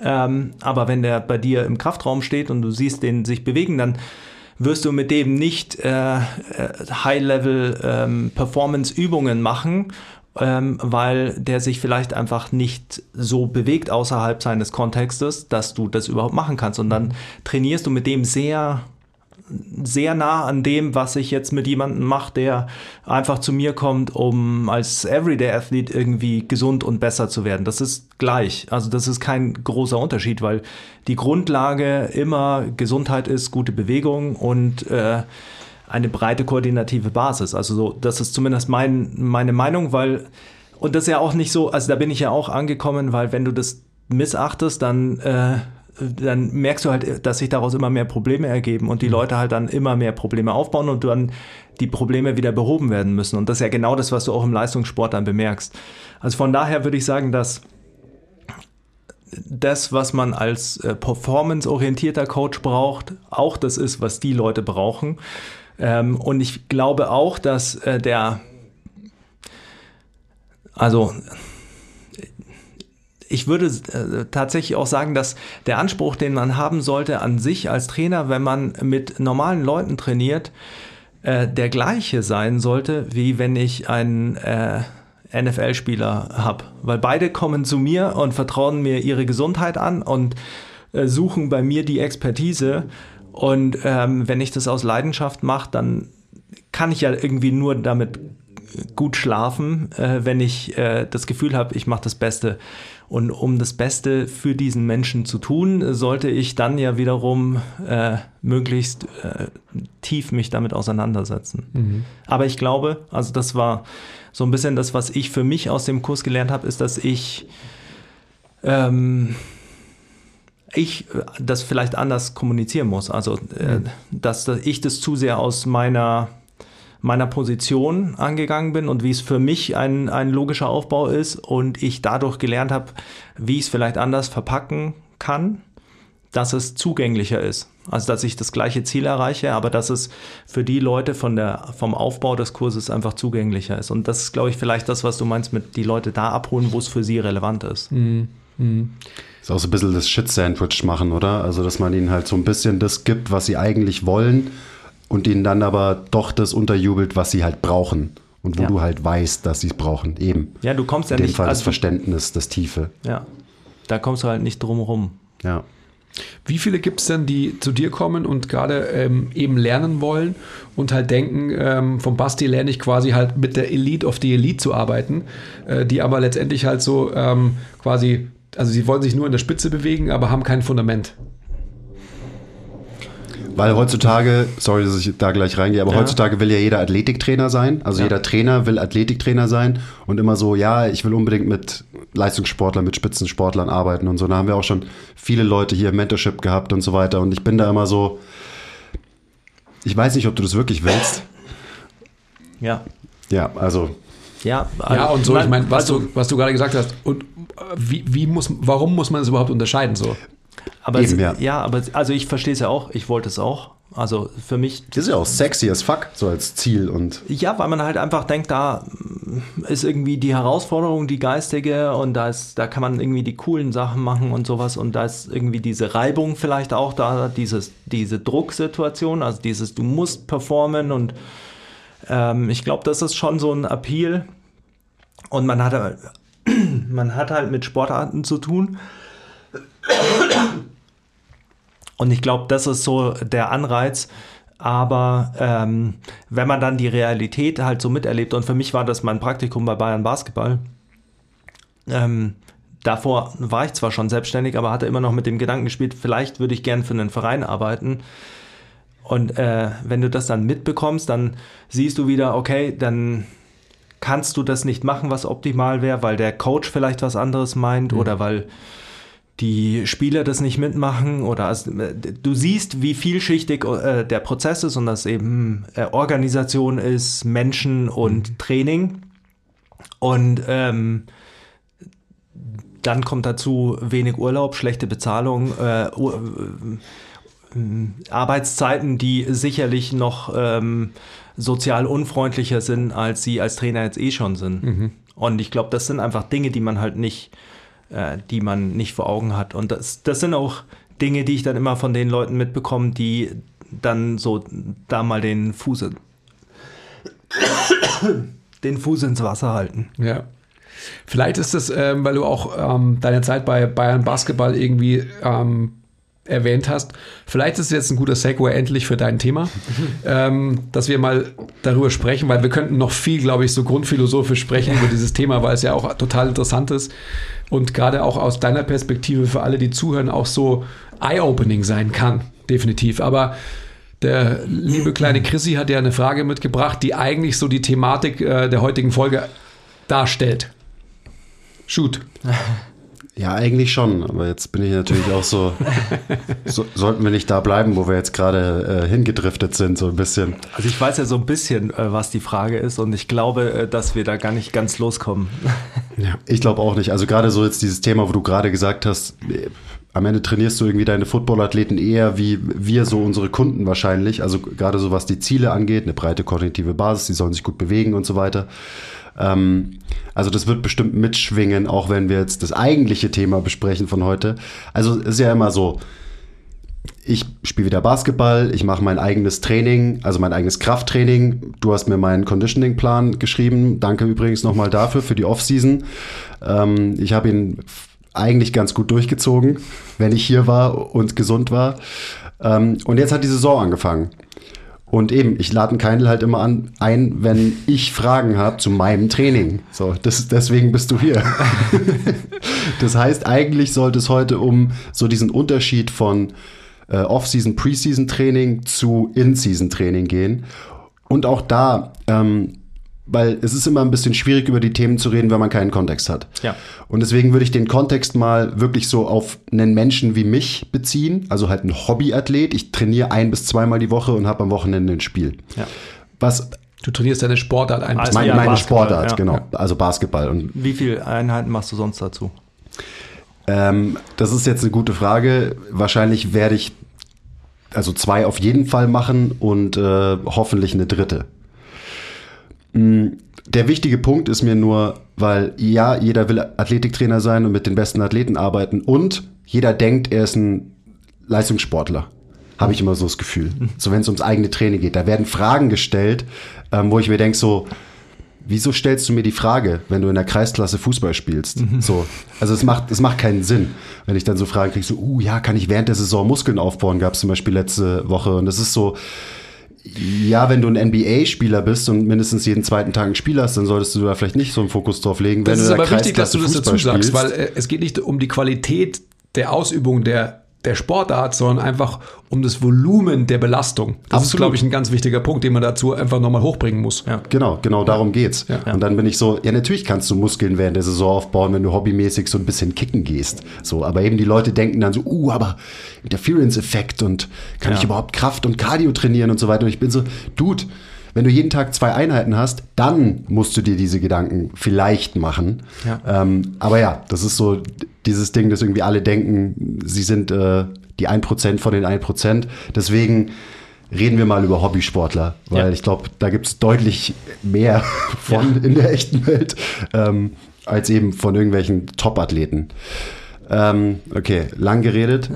Ähm, aber wenn der bei dir im Kraftraum steht und du siehst den sich bewegen, dann wirst du mit dem nicht äh, äh, High-Level-Performance-Übungen machen, ähm, weil der sich vielleicht einfach nicht so bewegt außerhalb seines Kontextes, dass du das überhaupt machen kannst. Und dann trainierst du mit dem sehr sehr nah an dem, was ich jetzt mit jemandem mache, der einfach zu mir kommt, um als Everyday-Athlet irgendwie gesund und besser zu werden. Das ist gleich. Also das ist kein großer Unterschied, weil die Grundlage immer Gesundheit ist, gute Bewegung und äh, eine breite koordinative Basis. Also so, das ist zumindest mein, meine Meinung, weil, und das ist ja auch nicht so, also da bin ich ja auch angekommen, weil wenn du das missachtest, dann äh, dann merkst du halt, dass sich daraus immer mehr Probleme ergeben und die Leute halt dann immer mehr Probleme aufbauen und dann die Probleme wieder behoben werden müssen. Und das ist ja genau das, was du auch im Leistungssport dann bemerkst. Also von daher würde ich sagen, dass das, was man als äh, performanceorientierter Coach braucht, auch das ist, was die Leute brauchen. Ähm, und ich glaube auch, dass äh, der, also ich würde äh, tatsächlich auch sagen, dass der Anspruch, den man haben sollte an sich als Trainer, wenn man mit normalen Leuten trainiert, äh, der gleiche sein sollte, wie wenn ich einen äh, NFL-Spieler habe. Weil beide kommen zu mir und vertrauen mir ihre Gesundheit an und äh, suchen bei mir die Expertise. Und ähm, wenn ich das aus Leidenschaft mache, dann kann ich ja irgendwie nur damit gut schlafen, äh, wenn ich äh, das Gefühl habe, ich mache das Beste. Und um das Beste für diesen Menschen zu tun, sollte ich dann ja wiederum äh, möglichst äh, tief mich damit auseinandersetzen. Aber ich glaube, also das war so ein bisschen das, was ich für mich aus dem Kurs gelernt habe, ist, dass ich ähm, ich äh, das vielleicht anders kommunizieren muss. Also, äh, dass, dass ich das zu sehr aus meiner, meiner Position angegangen bin und wie es für mich ein, ein logischer Aufbau ist und ich dadurch gelernt habe, wie ich es vielleicht anders verpacken kann, dass es zugänglicher ist. Also, dass ich das gleiche Ziel erreiche, aber dass es für die Leute von der, vom Aufbau des Kurses einfach zugänglicher ist. Und das ist, glaube ich, vielleicht das, was du meinst mit die Leute da abholen, wo es für sie relevant ist. Ist auch so ein bisschen das Shit-Sandwich machen, oder? Also, dass man ihnen halt so ein bisschen das gibt, was sie eigentlich wollen und ihnen dann aber doch das unterjubelt, was sie halt brauchen. Und wo Ja. du halt weißt, dass sie es brauchen. Eben. Ja, du kommst ja In dem nicht. Fall das also, Verständnis, das Tiefe. ja, da kommst du halt nicht drum rum. Ja. Wie viele gibt es denn, die zu dir kommen und gerade ähm, eben lernen wollen und halt denken, ähm, vom Basti lerne ich quasi halt mit der Elite of the Elite zu arbeiten, äh, die aber letztendlich halt so ähm, quasi, also sie wollen sich nur in der Spitze bewegen, aber haben kein Fundament. Weil heutzutage, sorry, dass ich da gleich reingehe, aber Ja. heutzutage will ja jeder Athletiktrainer sein. Also Ja. jeder Trainer will Athletiktrainer sein und immer so, ja, ich will unbedingt mit Leistungssportlern, mit Spitzensportlern arbeiten und so. Da haben wir auch schon viele Leute hier im Mentorship gehabt und so weiter. Und ich bin da immer so, ich weiß nicht, ob du das wirklich willst. Ja. Ja, also Ja, ja, und so, ich meine, was, also, du, was du gerade gesagt hast, und äh, wie, wie muss, warum muss man es überhaupt unterscheiden so? Aber eben, es, ja. ja. aber also ich verstehe es ja auch, ich wollte es auch. Also für mich, das ist ja auch sexy as fuck, so als Ziel und ja, weil man halt einfach denkt, da ist irgendwie die Herausforderung, die geistige und da ist, da kann man irgendwie die coolen Sachen machen und sowas und da ist irgendwie diese Reibung vielleicht auch da, dieses, diese Drucksituation, also dieses, du musst performen und ähm, ich glaube, das ist schon so ein Appeal und man hat, halt- man hat halt mit Sportarten zu tun. Und ich glaube, das ist so der Anreiz. Aber ähm, wenn man dann die Realität halt so miterlebt, und für mich war das mein Praktikum bei Bayern Basketball, ähm, davor war ich zwar schon selbstständig, aber hatte immer noch mit dem Gedanken gespielt, vielleicht würde ich gern für einen Verein arbeiten. Und äh, wenn du das dann mitbekommst, dann siehst du wieder, okay, dann kannst du das nicht machen, was optimal wäre, weil der Coach vielleicht was anderes meint oder weil die Spieler das nicht mitmachen oder also, äh, du siehst, wie vielschichtig äh, der Prozess ist und dass eben äh, Organisation ist, Menschen und Training. Und ähm, dann kommt dazu wenig Urlaub, schlechte Bezahlung, äh, Ur- äh, Arbeitszeiten, die sicherlich noch ähm, sozial unfreundlicher sind, als sie als Trainer jetzt eh schon sind. Und ich glaube, das sind einfach Dinge, die man halt nicht, äh, die man nicht vor Augen hat. Und das, das sind auch Dinge, die ich dann immer von den Leuten mitbekomme, die dann so da mal den Fuß, den Fuß ins Wasser halten. Ja. Vielleicht ist es, ähm, weil du auch ähm, deine Zeit bei Bayern Basketball irgendwie ähm, erwähnt hast. Vielleicht ist es jetzt ein guter Segway endlich für dein Thema, ähm, dass wir mal darüber sprechen, weil wir könnten noch viel, glaube ich, so grundphilosophisch sprechen über dieses Thema, weil es ja auch total interessant ist und gerade auch aus deiner Perspektive für alle, die zuhören, auch so eye-opening sein kann, definitiv. Aber der liebe kleine Chrissy hat ja eine Frage mitgebracht, die eigentlich so die Thematik äh, der heutigen Folge darstellt. Shoot. Ja, eigentlich schon, aber jetzt bin ich natürlich auch so, so sollten wir nicht da bleiben, wo wir jetzt gerade äh, hingedriftet sind, so ein bisschen. Also ich weiß ja so ein bisschen, äh, was die Frage ist und ich glaube, äh, dass wir da gar nicht ganz loskommen. Ich glaube auch nicht. Also gerade so jetzt dieses Thema, wo du gerade gesagt hast, äh, am Ende trainierst du irgendwie deine Footballathleten eher wie wir so unsere Kunden wahrscheinlich. Also gerade so was die Ziele angeht, eine breite kognitive Basis, die sollen sich gut bewegen und so weiter. Ähm, also das wird bestimmt mitschwingen, auch wenn wir jetzt das eigentliche Thema besprechen von heute. Also ist ja immer so, ich spiele wieder Basketball, ich mache mein eigenes Training, also mein eigenes Krafttraining. Du hast mir meinen Conditioning-Plan geschrieben. Danke übrigens nochmal dafür, für die Offseason. Ähm, ich habe ihn eigentlich ganz gut durchgezogen, wenn ich hier war und gesund war. Ähm, und jetzt hat die Saison angefangen. Und eben, ich lade einen Keindl halt immer an, ein, wenn ich Fragen habe zu meinem Training. So, das, deswegen bist du hier. das heißt, eigentlich sollte es heute um so diesen Unterschied von äh, Off-Season, Preseason-Training zu In-Season-Training gehen. Und auch da, ähm, weil es ist immer ein bisschen schwierig, über die Themen zu reden, wenn man keinen Kontext hat. Ja. Und deswegen würde ich den Kontext mal wirklich so auf einen Menschen wie mich beziehen, also halt ein Hobbyathlet. Ich trainiere ein bis zweimal die Woche und habe am Wochenende ein Spiel. Ja. Was Du trainierst deine Sportart ein. Also- mein, ja, meine Sportart, ja. genau, also Basketball. Und Wie viele Einheiten machst du sonst dazu? Ähm, das ist jetzt eine gute Frage. Wahrscheinlich werde ich also zwei auf jeden Fall machen und äh, hoffentlich eine dritte. Mm, Der wichtige Punkt ist mir nur, weil ja, jeder will Athletiktrainer sein und mit den besten Athleten arbeiten und jeder denkt, er ist ein Leistungssportler. Habe ich immer so das Gefühl. So wenn es ums eigene Training geht. Da werden Fragen gestellt, ähm, wo ich mir denke so, wieso stellst du mir die Frage, wenn du in der Kreisklasse Fußball spielst? So, also es macht, es macht keinen Sinn, wenn ich dann so Fragen kriege, so, uh, ja, kann ich während der Saison Muskeln aufbauen, gab es zum Beispiel letzte Woche. Und das ist so, ja, wenn du ein NBA-Spieler bist und mindestens jeden zweiten Tag ein Spiel hast, dann solltest du da vielleicht nicht so einen Fokus drauf legen. Das wenn ist aber wichtig, dass du das dazu sagst, weil äh, es geht nicht um die Qualität der Ausübung der, der Sportart, sondern einfach um das Volumen der Belastung. Das ist, Absolut. glaube ich, ein ganz wichtiger Punkt, den man dazu einfach nochmal hochbringen muss. Ja. Genau, genau darum geht's. Ja. Und dann bin ich so, ja, natürlich kannst du Muskeln während der Saison aufbauen, wenn du hobbymäßig so ein bisschen kicken gehst. So, aber eben die Leute denken dann so, uh, aber Interference-Effekt und kann Ja. ich überhaupt Kraft und Cardio trainieren und so weiter. Und ich bin so, Dude, wenn du jeden Tag zwei Einheiten hast, dann musst du dir diese Gedanken vielleicht machen. Ja. Ähm, aber ja, das ist so dieses Ding, dass irgendwie alle denken, sie sind äh, die 1% von den 1%. Deswegen reden wir mal über Hobbysportler, weil Ja. ich glaube, da gibt es deutlich mehr von in der echten Welt ähm, als eben von irgendwelchen Top-Athleten. Ähm, okay, lang geredet.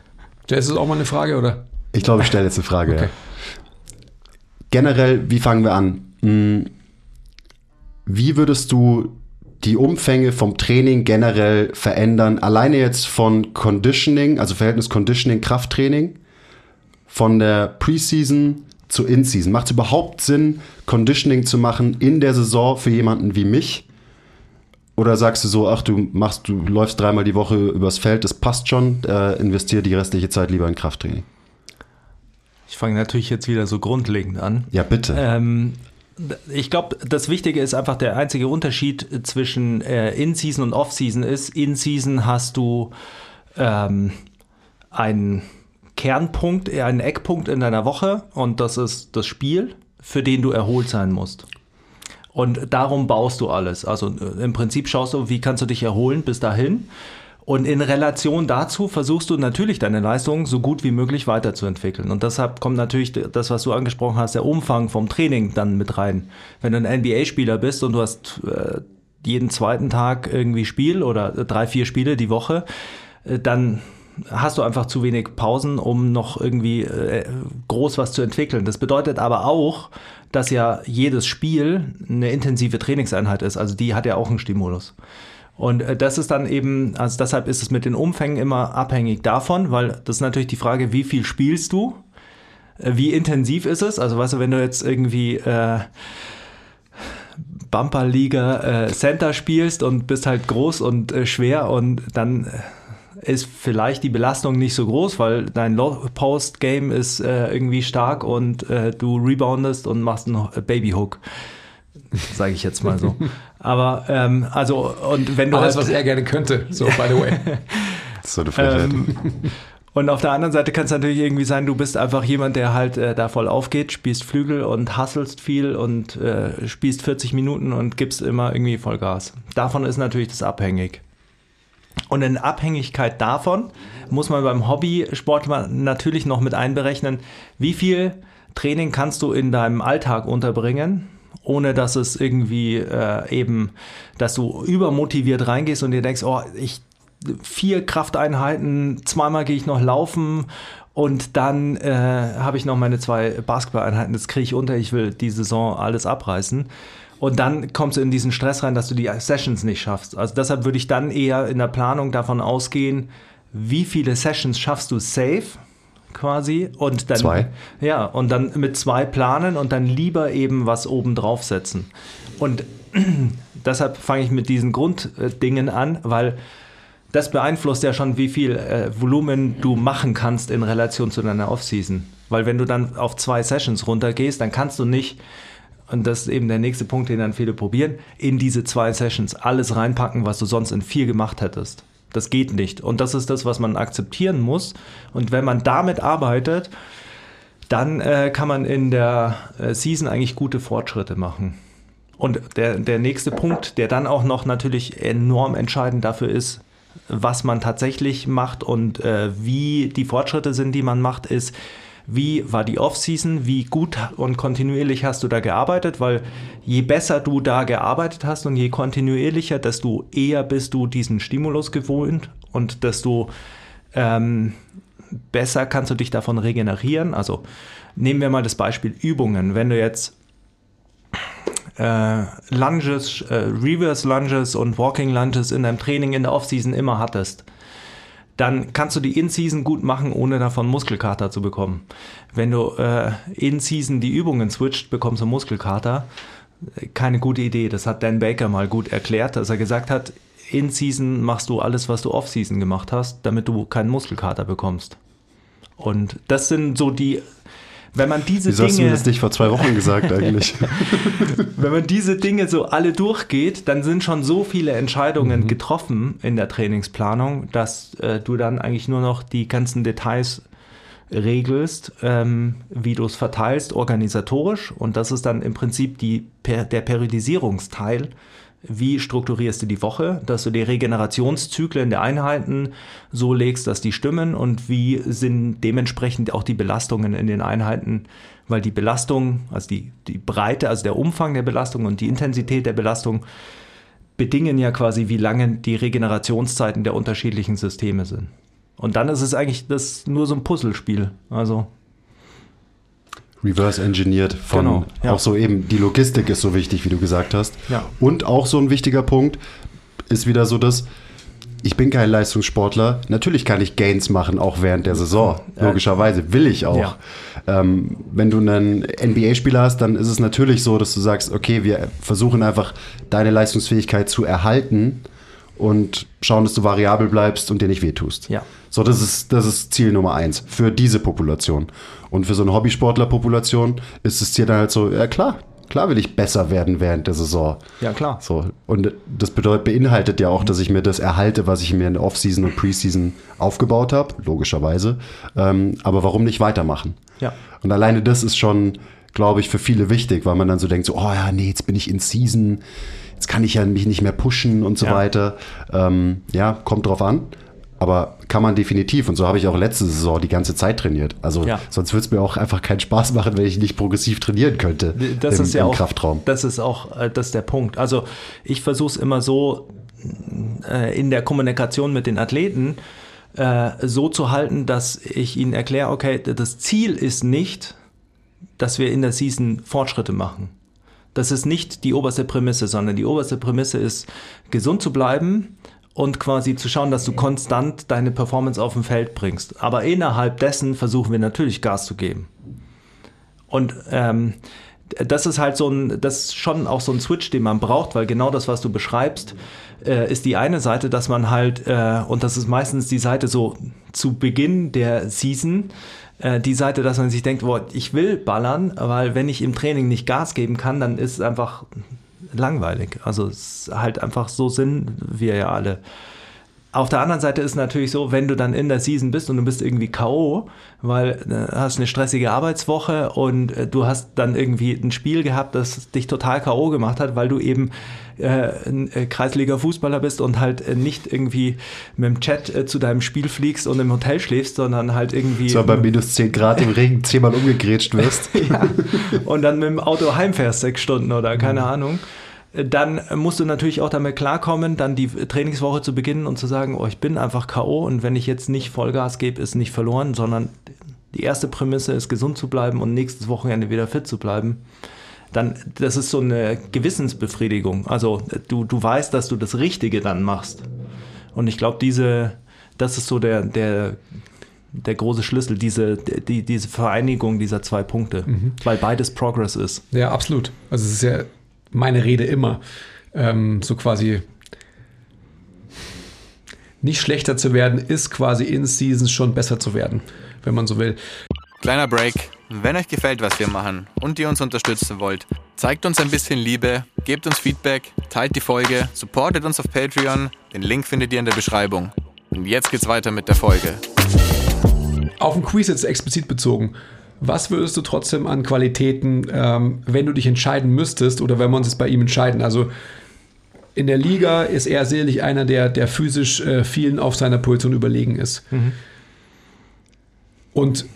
Jess, ist das auch mal eine Frage, oder? Ich glaube, ich stelle jetzt eine Frage. Okay. Ja. Generell, wie fangen wir an? Hm, Wie würdest du die Umfänge vom Training generell verändern? Alleine jetzt von Conditioning, also Verhältnis Conditioning, Krafttraining, von der Preseason zur In-Season. Macht es überhaupt Sinn, Conditioning zu machen in der Saison für jemanden wie mich? Oder sagst du so, ach, du machst, du läufst dreimal die Woche übers Feld, das passt schon, äh, investier die restliche Zeit lieber in Krafttraining? Ich fange natürlich jetzt wieder so grundlegend an. Ja, bitte. Ähm, ich glaube, das Wichtige ist einfach der einzige Unterschied zwischen äh, In-Season und Off-Season ist, In-Season hast du ähm, einen Kernpunkt, eher einen Eckpunkt in deiner Woche und das ist das Spiel, für den du erholt sein musst. Und darum baust du alles. Also äh, im Prinzip schaust du, wie kannst du dich erholen bis dahin. Und in Relation dazu versuchst du natürlich deine Leistung so gut wie möglich weiterzuentwickeln. Und deshalb kommt natürlich das, was du angesprochen hast, der Umfang vom Training dann mit rein. Wenn du ein NBA-Spieler bist und du hast äh, jeden zweiten Tag irgendwie Spiel oder drei, vier Spiele die Woche, äh, dann hast du einfach zu wenig Pausen, um noch irgendwie äh, groß was zu entwickeln. Das bedeutet aber auch, dass ja jedes Spiel eine intensive Trainingseinheit ist. Also die hat ja auch einen Stimulus. Und äh, das ist dann eben, also deshalb ist es mit den Umfängen immer abhängig davon, weil das ist natürlich die Frage, wie viel spielst du? Äh, Wie intensiv ist es? Also weißt du, wenn du jetzt irgendwie äh, Bumperliga äh, Center spielst und bist halt groß und äh, schwer und dann äh, ist vielleicht die Belastung nicht so groß, weil dein Post-Game ist äh, irgendwie stark und äh, du reboundest und machst einen Babyhook. Sage ich jetzt mal so. Aber ähm, also und wenn du Alles, halt, was er gerne könnte, so by the way. Das ist so eine Frechheit. ähm, und auf der anderen Seite kann es natürlich irgendwie sein, du bist einfach jemand, der halt äh, da voll aufgeht, spielst Flügel und hustlest viel und äh, spielst 40 Minuten und gibst immer irgendwie Vollgas. Davon ist natürlich das abhängig. Und in Abhängigkeit davon muss man beim Hobbysportler natürlich noch mit einberechnen, wie viel Training kannst du in deinem Alltag unterbringen, ohne dass es irgendwie äh, eben, dass du übermotiviert reingehst und dir denkst, oh, ich vier Krafteinheiten, zweimal gehe ich noch laufen und dann äh, habe ich noch meine zwei Basketballeinheiten, das kriege ich unter, ich will die Saison alles abreißen. Und dann kommst du in diesen Stress rein, dass du die Sessions nicht schaffst. Also deshalb würde ich dann eher in der Planung davon ausgehen, wie viele Sessions schaffst du safe, quasi und dann Zwei? ja und dann mit zwei planen und dann lieber eben was oben draufsetzen und deshalb fange ich mit diesen Grunddingen an, weil das beeinflusst ja schon, wie viel äh, Volumen du machen kannst in Relation zu deiner Offseason. Weil wenn du dann auf zwei Sessions runtergehst, dann kannst du nicht, und das ist eben der nächste Punkt, den dann viele probieren, in diese zwei Sessions alles reinpacken, was du sonst in vier gemacht hättest. Das geht nicht. Und das ist das, was man akzeptieren muss. Und wenn man damit arbeitet, dann äh, kann man in der äh, Season eigentlich gute Fortschritte machen. Und der, der nächste Punkt, der dann auch noch natürlich enorm entscheidend dafür ist, was man tatsächlich macht und äh, wie die Fortschritte sind, die man macht, ist, wie war die Off-Season, wie gut und kontinuierlich hast du da gearbeitet, weil je besser du da gearbeitet hast und je kontinuierlicher, desto eher bist du diesen Stimulus gewohnt und desto ähm, besser kannst du dich davon regenerieren. Also nehmen wir mal das Beispiel Übungen. Wenn du jetzt äh, Lunges, äh, Reverse Lunges und Walking Lunges in deinem Training in der Offseason immer hattest, dann kannst du die In-Season gut machen, ohne davon Muskelkater zu bekommen. Wenn du äh, In-Season die Übungen switcht, bekommst du Muskelkater. Keine gute Idee. Das hat Dan Baker mal gut erklärt, dass er gesagt hat, In-Season machst du alles, was du Off-Season gemacht hast, damit du keinen Muskelkater bekommst. Und das sind so die, wenn man diese Wieso hast du mir Dinge, das nicht vor zwei Wochen gesagt eigentlich? wenn man diese Dinge so alle durchgeht, dann sind schon so viele Entscheidungen getroffen in der Trainingsplanung, dass äh, du dann eigentlich nur noch die ganzen Details regelst, ähm, wie du es verteilst, organisatorisch. Und das ist dann im Prinzip die, der Periodisierungsteil. Wie strukturierst du die Woche, dass du die Regenerationszyklen der Einheiten so legst, dass die stimmen und wie sind dementsprechend auch die Belastungen in den Einheiten, weil die Belastung, also die, die Breite, also der Umfang der Belastung und die Intensität der Belastung bedingen ja quasi, wie lange die Regenerationszeiten der unterschiedlichen Systeme sind. Und dann ist es eigentlich das nur so ein Puzzlespiel. Also Reverse engineert von Genau, ja. auch so eben die Logistik ist so wichtig, wie du gesagt hast. Ja. Und auch so ein wichtiger Punkt ist wieder so das ich bin kein Leistungssportler. Natürlich kann ich Gains machen, auch während der Saison. Logischerweise will ich auch. Ja. Ähm, wenn du einen NBA-Spieler hast, dann ist es natürlich so, dass du sagst, okay, wir versuchen einfach deine Leistungsfähigkeit zu erhalten und schauen, dass du variabel bleibst und dir nicht wehtust. Ja. So, das ist, das ist Ziel Nummer eins für diese Population. Und für so eine Hobbysportler-Population ist das Ziel dann halt so, ja klar, klar will ich besser werden während der Saison. Ja, klar. So, und das bedeutet, beinhaltet ja auch, dass ich mir das erhalte, was ich mir in der Offseason und Preseason aufgebaut habe, logischerweise. Ähm, aber warum nicht weitermachen? Ja. Und alleine das ist schon, glaube ich, für viele wichtig, weil man dann so denkt, so, oh ja, nee, jetzt bin ich in Season, jetzt kann ich ja mich nicht mehr pushen und so Ja. weiter. Ähm, ja, kommt drauf an. Aber kann man definitiv. Und so habe ich auch letzte Saison die ganze Zeit trainiert. Also Ja. sonst würde es mir auch einfach keinen Spaß machen, wenn ich nicht progressiv trainieren könnte Das im, ist ja im auch, Kraftraum. Das ist auch äh, das ist der Punkt. Also ich versuche es immer so äh, in der Kommunikation mit den Athleten äh, so zu halten, dass ich ihnen erkläre, okay, das Ziel ist nicht, dass wir in der Season Fortschritte machen. Das ist nicht die oberste Prämisse, sondern die oberste Prämisse ist, gesund zu bleiben und quasi zu schauen, dass du konstant deine Performance auf dem Feld bringst. Aber innerhalb dessen versuchen wir natürlich Gas zu geben. Und ähm, das ist halt so ein, das ist schon auch so ein Switch, den man braucht, weil genau das, was du beschreibst, äh, ist die eine Seite, dass man halt, äh, und das ist meistens die Seite so zu Beginn der Season, äh, die Seite, dass man sich denkt, boah, ich will ballern, weil wenn ich im Training nicht Gas geben kann, dann ist es einfach langweilig. Also es ist halt einfach so sind wir ja alle. Auf der anderen Seite ist natürlich so, wenn du dann in der Season bist und du bist irgendwie K.O., weil äh, hast eine stressige Arbeitswoche und äh, du hast dann irgendwie ein Spiel gehabt, das dich total K.O. gemacht hat, weil du eben äh, ein Kreisliga-Fußballer bist und halt nicht irgendwie mit dem Chat äh, zu deinem Spiel fliegst und im Hotel schläfst, sondern halt irgendwie So bei minus 10 Grad im Regen zehnmal umgegrätscht wirst. ja, und dann mit dem Auto heimfährst sechs Stunden oder keine Mhm. Ahnung, dann musst du natürlich auch damit klarkommen, dann die Trainingswoche zu beginnen und zu sagen, oh, ich bin einfach K.O. und wenn ich jetzt nicht Vollgas gebe, ist nicht verloren, sondern die erste Prämisse ist, gesund zu bleiben und nächstes Wochenende wieder fit zu bleiben. Dann, das ist so eine Gewissensbefriedigung. Also du, du weißt, dass du das Richtige dann machst. Und ich glaube, diese, das ist so der, der der große Schlüssel, diese, die, diese Vereinigung dieser zwei Punkte, weil beides Progress ist. Ja, absolut. Also es ist ja meine Rede immer, ähm, so quasi nicht schlechter zu werden, ist quasi in Season schon besser zu werden, wenn man so will. Kleiner Break. Wenn euch gefällt, was wir machen und ihr uns unterstützen wollt, zeigt uns ein bisschen Liebe, gebt uns Feedback, teilt die Folge, supportet uns auf Patreon. Den Link findet ihr in der Beschreibung. Und jetzt geht's weiter mit der Folge. Auf den Quiz jetzt explizit bezogen. Was würdest du trotzdem an Qualitäten, ähm, wenn du dich entscheiden müsstest oder wenn wir uns jetzt bei ihm entscheiden? Also in der Liga ist er sicherlich einer, der, der physisch äh, vielen auf seiner Position überlegen ist. Und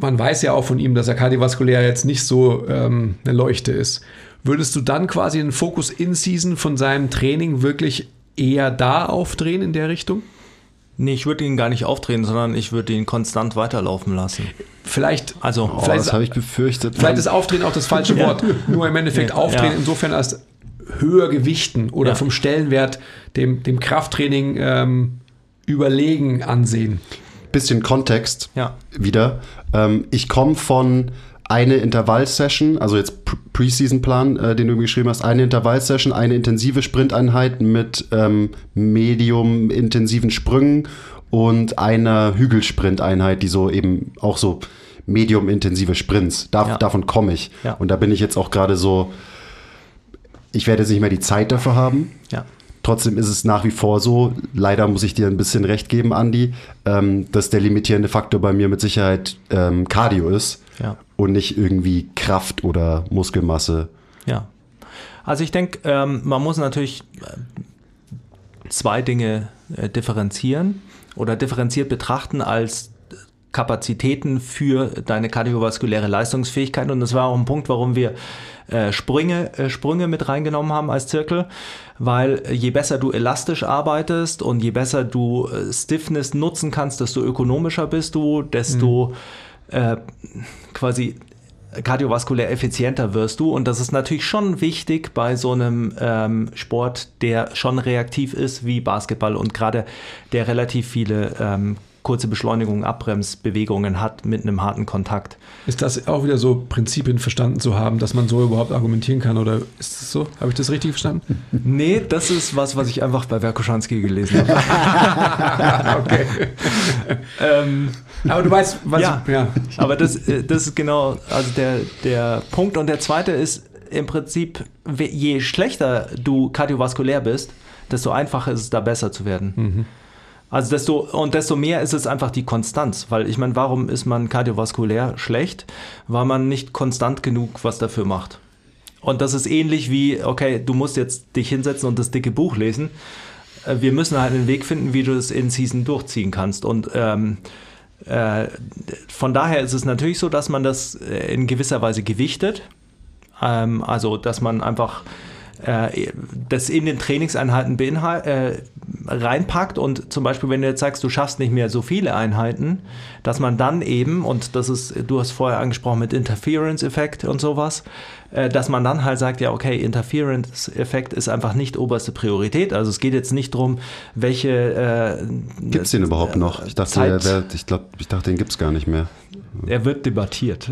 man weiß ja auch von ihm, dass er kardiovaskulär jetzt nicht so ähm, eine Leuchte ist. Würdest du dann quasi den Fokus in Season von seinem Training wirklich eher da aufdrehen in der Richtung? Nee, ich würde ihn gar nicht aufdrehen, sondern ich würde ihn konstant weiterlaufen lassen. Vielleicht, Also, Oh, Vielleicht das ist- habe ich befürchtet. vielleicht ist Aufdrehen auch das falsche Wort. Nur im Endeffekt Nee, Aufdrehen ja. insofern als höher gewichten oder Ja. vom Stellenwert dem, dem Krafttraining ähm, überlegen ansehen. bisschen Kontext Ja. wieder. Ähm, ich komme von eine Intervallsession, also jetzt Pre- Preseason-Plan, äh, den du mir geschrieben hast, eine Intervallsession, eine intensive Sprinteinheit mit ähm, medium-intensiven Sprüngen und einer Hügelsprinteinheit, die so eben auch so medium-intensive Sprints. Da, Ja. Davon komme ich. Ja. Und da bin ich jetzt auch gerade so, ich werde jetzt nicht mehr die Zeit dafür haben. Ja. Trotzdem ist es nach wie vor so, leider muss ich dir ein bisschen recht geben, Andi, ähm, dass der limitierende Faktor bei mir mit Sicherheit ähm, Cardio ist Ja. und nicht irgendwie Kraft oder Muskelmasse. Ja. Also ich denke, ähm, man muss natürlich äh, zwei Dinge äh, differenzieren oder differenziert betrachten als Kapazitäten für deine kardiovaskuläre Leistungsfähigkeit. Und das war auch ein Punkt, warum wir äh, Sprünge, äh, Sprünge mit reingenommen haben als Zirkel, weil je besser du elastisch arbeitest und je besser du äh, Stiffness nutzen kannst, desto ökonomischer bist du, desto äh, quasi kardiovaskulär effizienter wirst du. Und das ist natürlich schon wichtig bei so einem ähm, Sport, der schon reaktiv ist wie Basketball und gerade der relativ viele ähm, kurze Beschleunigungen, Abbremsbewegungen hat mit einem harten Kontakt. Ist das auch wieder so Prinzipien verstanden zu haben, dass man so überhaupt argumentieren kann? Oder ist das so? Habe ich das richtig verstanden? Nee, das ist was, was ich einfach bei Werkoschanski gelesen habe. okay. ähm, Aber du weißt, was Ja. ja. Aber das, äh, das ist genau also der, der Punkt. Und der zweite ist im Prinzip, je schlechter du kardiovaskulär bist, desto einfacher ist es da besser zu werden. Also desto und desto mehr ist es einfach die Konstanz, weil ich meine, warum ist man kardiovaskulär schlecht? Weil man nicht konstant genug was dafür macht. Und das ist ähnlich wie, okay, du musst jetzt dich hinsetzen und das dicke Buch lesen. Äh, Wir müssen halt einen Weg finden, wie du es in Season durchziehen kannst. Und ähm, äh, von daher ist es natürlich so, dass man das äh, in gewisser Weise gewichtet. Ähm, also, dass man einfach das in den Trainingseinheiten beinhalt, äh, reinpackt und zum Beispiel, wenn du jetzt sagst, du schaffst nicht mehr so viele Einheiten, dass man dann eben, und das ist, du hast vorher angesprochen mit Interference-Effekt und sowas, äh, dass man dann halt sagt, ja, okay, Interference-Effekt ist einfach nicht oberste Priorität. Also es geht jetzt nicht darum, welche äh, Gibt es den überhaupt noch? Ich dachte, Zeit- wär, ich, glaub, ich dachte den gibt es gar nicht mehr. Er wird debattiert.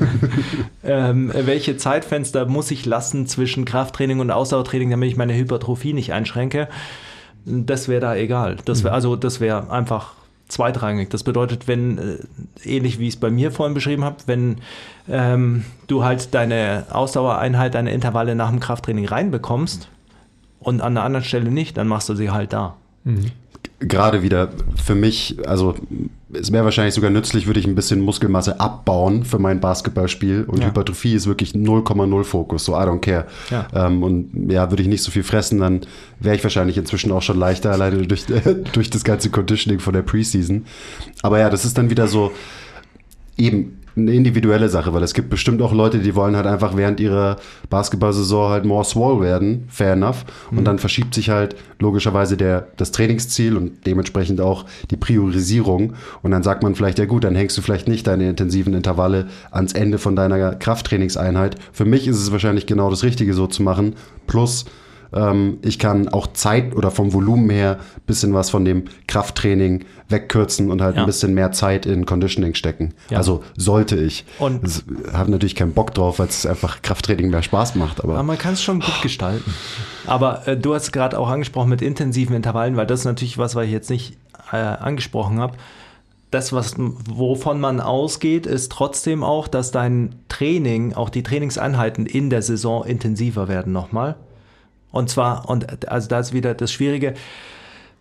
ähm, welche Zeitfenster muss ich lassen zwischen Krafttraining und Ausdauertraining, damit ich meine Hypertrophie nicht einschränke? Das wäre da egal. Das wär, also das wäre einfach zweitrangig. Das bedeutet, wenn, äh, ähnlich wie ich es bei mir vorhin beschrieben habe, wenn ähm, du halt deine Ausdauereinheit, deine Intervalle nach dem Krafttraining reinbekommst und an einer anderen Stelle nicht, dann machst du sie halt da. Gerade wieder für mich, also es wäre wahrscheinlich sogar nützlich, würde ich ein bisschen Muskelmasse abbauen für mein Basketballspiel. Und Ja. Hypertrophie ist wirklich 0,0 Fokus, so I don't care. Ja. Ähm, und ja, würde ich nicht so viel fressen, dann wäre ich wahrscheinlich inzwischen auch schon leichter, alleine durch, durch das ganze Conditioning von der Preseason. Aber ja, das ist dann wieder so eben eine individuelle Sache, weil es gibt bestimmt auch Leute, die wollen halt einfach während ihrer Basketballsaison halt more swole werden, fair enough. Und dann verschiebt sich halt logischerweise der, das Trainingsziel und dementsprechend auch die Priorisierung. Und dann sagt man vielleicht, ja gut, dann hängst du vielleicht nicht deine intensiven Intervalle ans Ende von deiner Krafttrainingseinheit. Für mich ist es wahrscheinlich genau das Richtige so zu machen. Plus, Ähm, ich kann auch Zeit oder vom Volumen her ein bisschen was von dem Krafttraining wegkürzen und halt Ja. ein bisschen mehr Zeit in Conditioning stecken. Ja. Also sollte ich. Und- habe natürlich keinen Bock drauf, weil es einfach Krafttraining mehr Spaß macht. Aber Aber man kann es schon gut gestalten. Aber äh, du hast gerade auch angesprochen mit intensiven Intervallen, weil das ist natürlich was, was ich jetzt nicht äh, angesprochen habe. Das, was, wovon man ausgeht, ist trotzdem auch, dass dein Training, auch die Trainingseinheiten in der Saison intensiver werden nochmal. Und zwar, und also da ist wieder das Schwierige,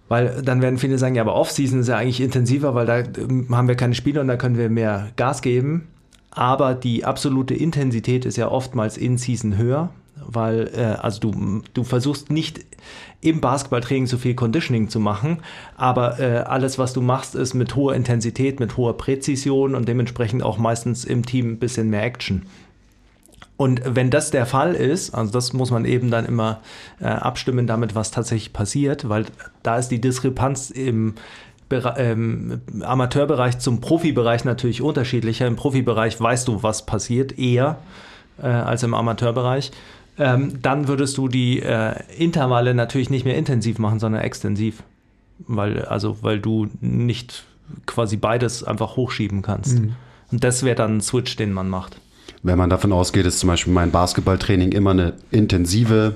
weil dann werden viele sagen, ja, aber Off-Season ist ja eigentlich intensiver, weil da ähm, haben wir keine Spiele und da können wir mehr Gas geben. Aber die absolute Intensität ist ja oftmals in Season höher, weil äh, also du, du versuchst nicht im Basketballtraining so viel Conditioning zu machen, aber äh, alles, was du machst, ist mit hoher Intensität, mit hoher Präzision und dementsprechend auch meistens im Team ein bisschen mehr Action. Und wenn das der Fall ist, also das muss man eben dann immer äh, abstimmen damit, was tatsächlich passiert, weil da ist die Diskrepanz im Bere ähm, Amateurbereich zum Profibereich natürlich unterschiedlicher. Im Profibereich weißt du, was passiert, eher äh, als im Amateurbereich. Ähm, dann würdest du die äh, Intervalle natürlich nicht mehr intensiv machen, sondern extensiv. Weil, also, weil du nicht quasi beides einfach hochschieben kannst. Und das wäre dann ein Switch, den man macht. Wenn man davon ausgeht, ist zum Beispiel mein Basketballtraining immer eine intensive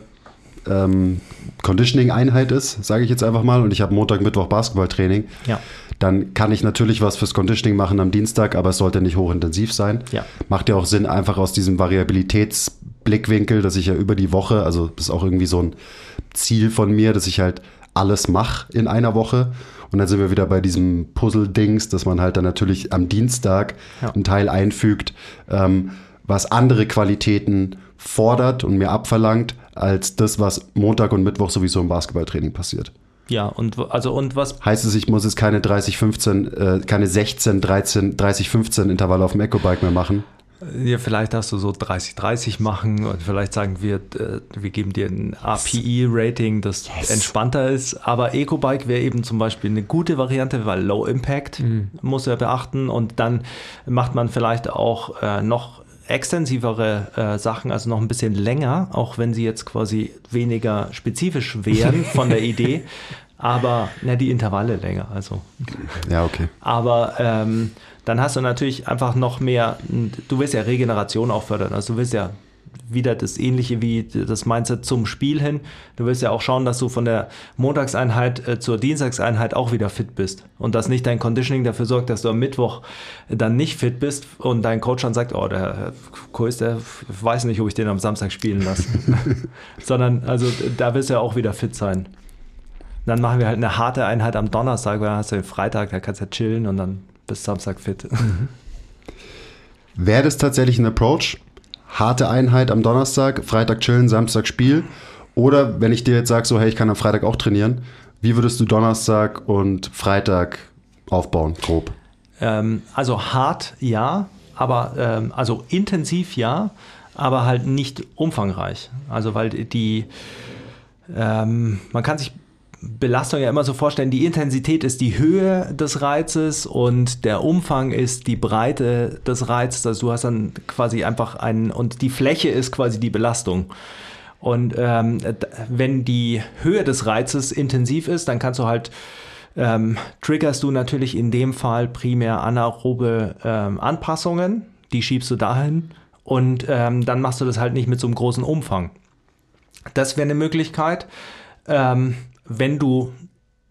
ähm, Conditioning-Einheit ist, sage ich jetzt einfach mal, und ich habe Montag, Mittwoch Basketballtraining, Ja. dann kann ich natürlich was fürs Conditioning machen am Dienstag, aber es sollte nicht hochintensiv sein. Ja. Macht ja auch Sinn, einfach aus diesem Variabilitätsblickwinkel, dass ich ja über die Woche, also das ist auch irgendwie so ein Ziel von mir, dass ich halt alles mache in einer Woche. Und dann sind wir wieder bei diesem Puzzle-Dings, dass man halt dann natürlich am Dienstag Ja. einen Teil einfügt, ähm, was andere Qualitäten fordert und mir abverlangt, als das, was Montag und Mittwoch sowieso im Basketballtraining passiert. Ja, und also und was Heißt es, ich muss jetzt keine 30, 15, äh, keine 16, 13, 30, 15 Intervalle auf dem Ecobike mehr machen? ja, vielleicht darfst du so 30-30 machen und vielleicht sagen wir, äh, wir geben dir ein API-Rating, das entspannter ist. Aber Ecobike wäre eben zum Beispiel eine gute Variante, weil Low Impact muss er beachten und dann macht man vielleicht auch äh, noch extensivere äh, Sachen, also noch ein bisschen länger, auch wenn sie jetzt quasi weniger spezifisch wären von der Idee. Aber na, die Intervalle länger, also Ja, okay. aber ähm, dann hast du natürlich einfach noch mehr, du willst ja Regeneration auch fördern. Also du willst ja wieder das Ähnliche wie das Mindset zum Spiel hin. Du willst ja auch schauen, dass du von der Montagseinheit äh, zur Dienstagseinheit auch wieder fit bist. Und dass nicht dein Conditioning dafür sorgt, dass du am Mittwoch dann nicht fit bist und dein Coach dann sagt, oh, der Kurs, der weiß nicht, ob ich den am Samstag spielen lasse. Sondern also da willst du ja auch wieder fit sein. Dann machen wir halt eine harte Einheit am Donnerstag, weil dann hast du den Freitag, da kannst du ja chillen und dann bis Samstag fit. Wäre das tatsächlich ein Approach? Harte Einheit am Donnerstag, Freitag chillen, Samstag Spiel? Oder wenn ich dir jetzt sage, so, hey, ich kann am Freitag auch trainieren, wie würdest du Donnerstag und Freitag aufbauen, grob? ähm, also hart ja, aber ähm, also intensiv ja, aber halt nicht umfangreich. Also weil die, ähm, man kann sich Belastung ja immer so vorstellen, die Intensität ist die Höhe des Reizes und der Umfang ist die Breite des Reizes. Also du hast dann quasi einfach einen, und die Fläche ist quasi die Belastung. Und ähm, wenn die Höhe des Reizes intensiv ist, dann kannst du halt, ähm, triggerst du natürlich in dem Fall primär anaerobe ähm, Anpassungen, die schiebst du dahin und ähm, dann machst du das halt nicht mit so einem großen Umfang. Das wäre eine Möglichkeit. Ähm, wenn du,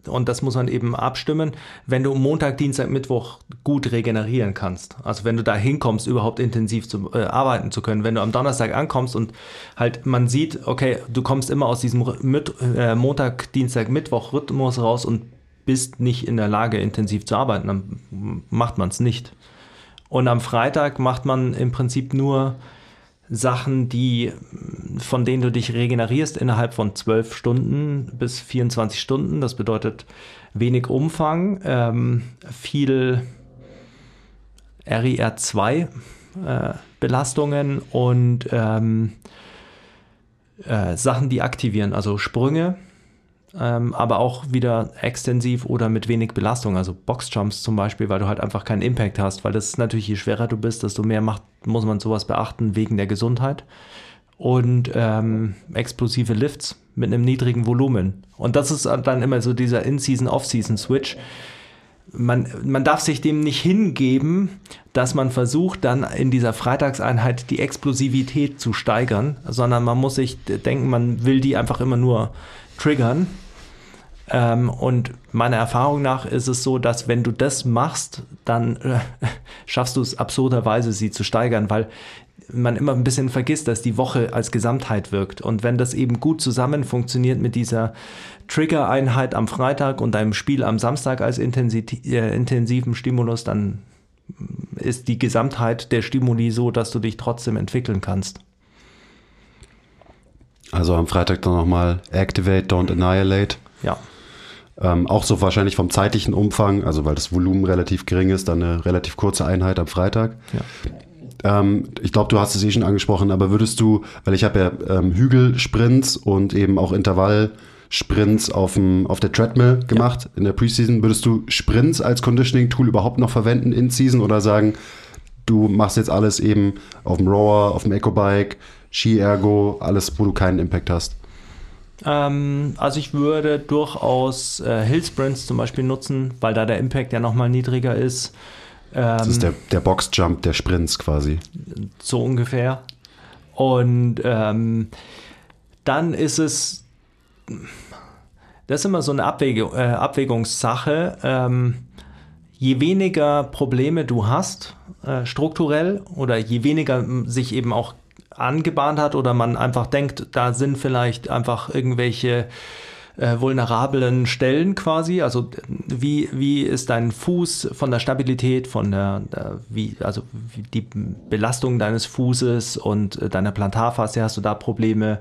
und das muss man eben abstimmen, wenn du Montag, Dienstag, Mittwoch gut regenerieren kannst. Also wenn du da hinkommst, überhaupt intensiv zu äh, arbeiten zu können. Wenn du am Donnerstag ankommst und halt man sieht, okay, du kommst immer aus diesem mit, äh, Montag, Dienstag, Mittwoch Rhythmus raus und bist nicht in der Lage, intensiv zu arbeiten, dann macht man es nicht. Und am Freitag macht man im Prinzip nur Sachen, die, von denen du dich regenerierst innerhalb von 12 Stunden bis 24 Stunden. Das bedeutet wenig Umfang, ähm, viel RIR2 äh, und ähm, äh, Sachen, die aktivieren, also Sprünge, ähm, aber auch wieder extensiv oder mit wenig Belastung, also Boxjumps zum Beispiel, weil du halt einfach keinen Impact hast, weil das ist natürlich, je schwerer du bist, desto mehr macht, muss man sowas beachten wegen der Gesundheit. und ähm, explosive Lifts mit einem niedrigen Volumen. Und das ist dann immer so dieser In-Season, Off-Season-Switch. Man, man darf sich dem nicht hingeben, dass man versucht, dann in dieser Freitagseinheit die Explosivität zu steigern, sondern man muss sich denken, man will die einfach immer nur triggern. Ähm, und meiner Erfahrung nach ist es so, dass wenn du das machst, dann äh, schaffst du es absurderweise, sie zu steigern, weil man immer ein bisschen vergisst, dass die Woche als Gesamtheit wirkt. Und wenn das eben gut zusammen funktioniert mit dieser Trigger-Einheit am Freitag und einem Spiel am Samstag als intensiv, äh, intensiven Stimulus, dann ist die Gesamtheit der Stimuli so, dass du dich trotzdem entwickeln kannst. Also am Freitag dann nochmal Activate, Don't Annihilate. Ja. Ähm, auch so wahrscheinlich vom zeitlichen Umfang, also weil das Volumen relativ gering ist, dann eine relativ kurze Einheit am Freitag. Ja. Ähm, ich glaube, du hast es eh schon angesprochen, aber würdest du, weil ich habe ja ähm, Hügelsprints und eben auch Intervallsprints auf, dem, auf der Treadmill gemacht ja. in der Preseason, würdest du Sprints als Conditioning-Tool überhaupt noch verwenden in Season oder sagen, du machst jetzt alles eben auf dem Rower, auf dem Ecobike, Ski-Ergo, alles, wo du keinen Impact hast? Ähm, also ich würde durchaus äh, Hill Sprints zum Beispiel nutzen, weil da der Impact ja nochmal niedriger ist. Ähm, das ist der, der Boxjump der Sprints quasi. So ungefähr. Und ähm, dann ist es, das ist immer so eine Abwägung, äh, Abwägungssache. Ähm, je weniger Probleme du hast, äh, strukturell, oder je weniger sich eben auch angebahnt hat oder man einfach denkt, da sind vielleicht einfach irgendwelche äh, vulnerablen Stellen quasi. Also wie, wie ist dein Fuß von der Stabilität, von der, der wie, also wie die Belastung deines Fußes und äh, deiner Plantarfaszie, hast du da Probleme,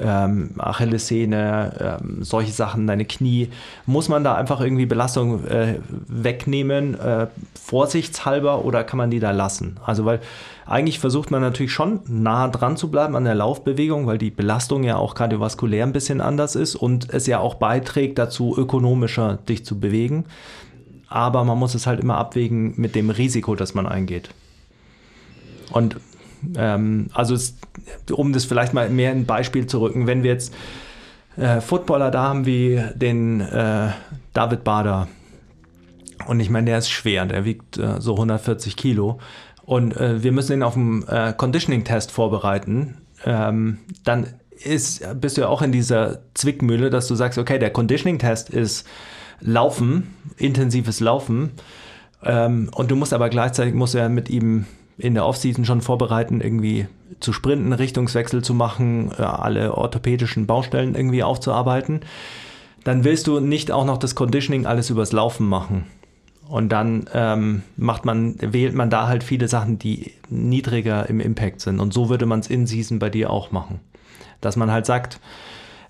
ähm, Achillessehne, ähm, solche Sachen, deine Knie. Muss man da einfach irgendwie Belastung äh, wegnehmen, äh, vorsichtshalber oder kann man die da lassen? Also weil eigentlich versucht man natürlich schon nah dran zu bleiben an der Laufbewegung, weil die Belastung ja auch kardiovaskulär ein bisschen anders ist und es ja auch beiträgt dazu, ökonomischer dich zu bewegen. Aber man muss es halt immer abwägen mit dem Risiko, das man eingeht. Und ähm, also es, um das vielleicht mal mehr ein Beispiel zu rücken, wenn wir jetzt äh, Footballer da haben wie den äh, David Bader. Und ich meine, der ist schwer, der wiegt äh, so 140 Kilo und äh, wir müssen ihn auf einen äh, Conditioning-Test vorbereiten, ähm, dann ist, bist du ja auch in dieser Zwickmühle, dass du sagst, okay, der Conditioning-Test ist Laufen, intensives Laufen. Ähm, und du musst aber gleichzeitig musst du ja mit ihm in der Offseason schon vorbereiten, irgendwie zu sprinten, Richtungswechsel zu machen, äh, alle orthopädischen Baustellen irgendwie aufzuarbeiten. Dann willst du nicht auch noch das Conditioning alles übers Laufen machen. Und dann ähm, macht man, wählt man da halt viele Sachen, die niedriger im Impact sind. Und so würde man es in Season bei dir auch machen. Dass man halt sagt,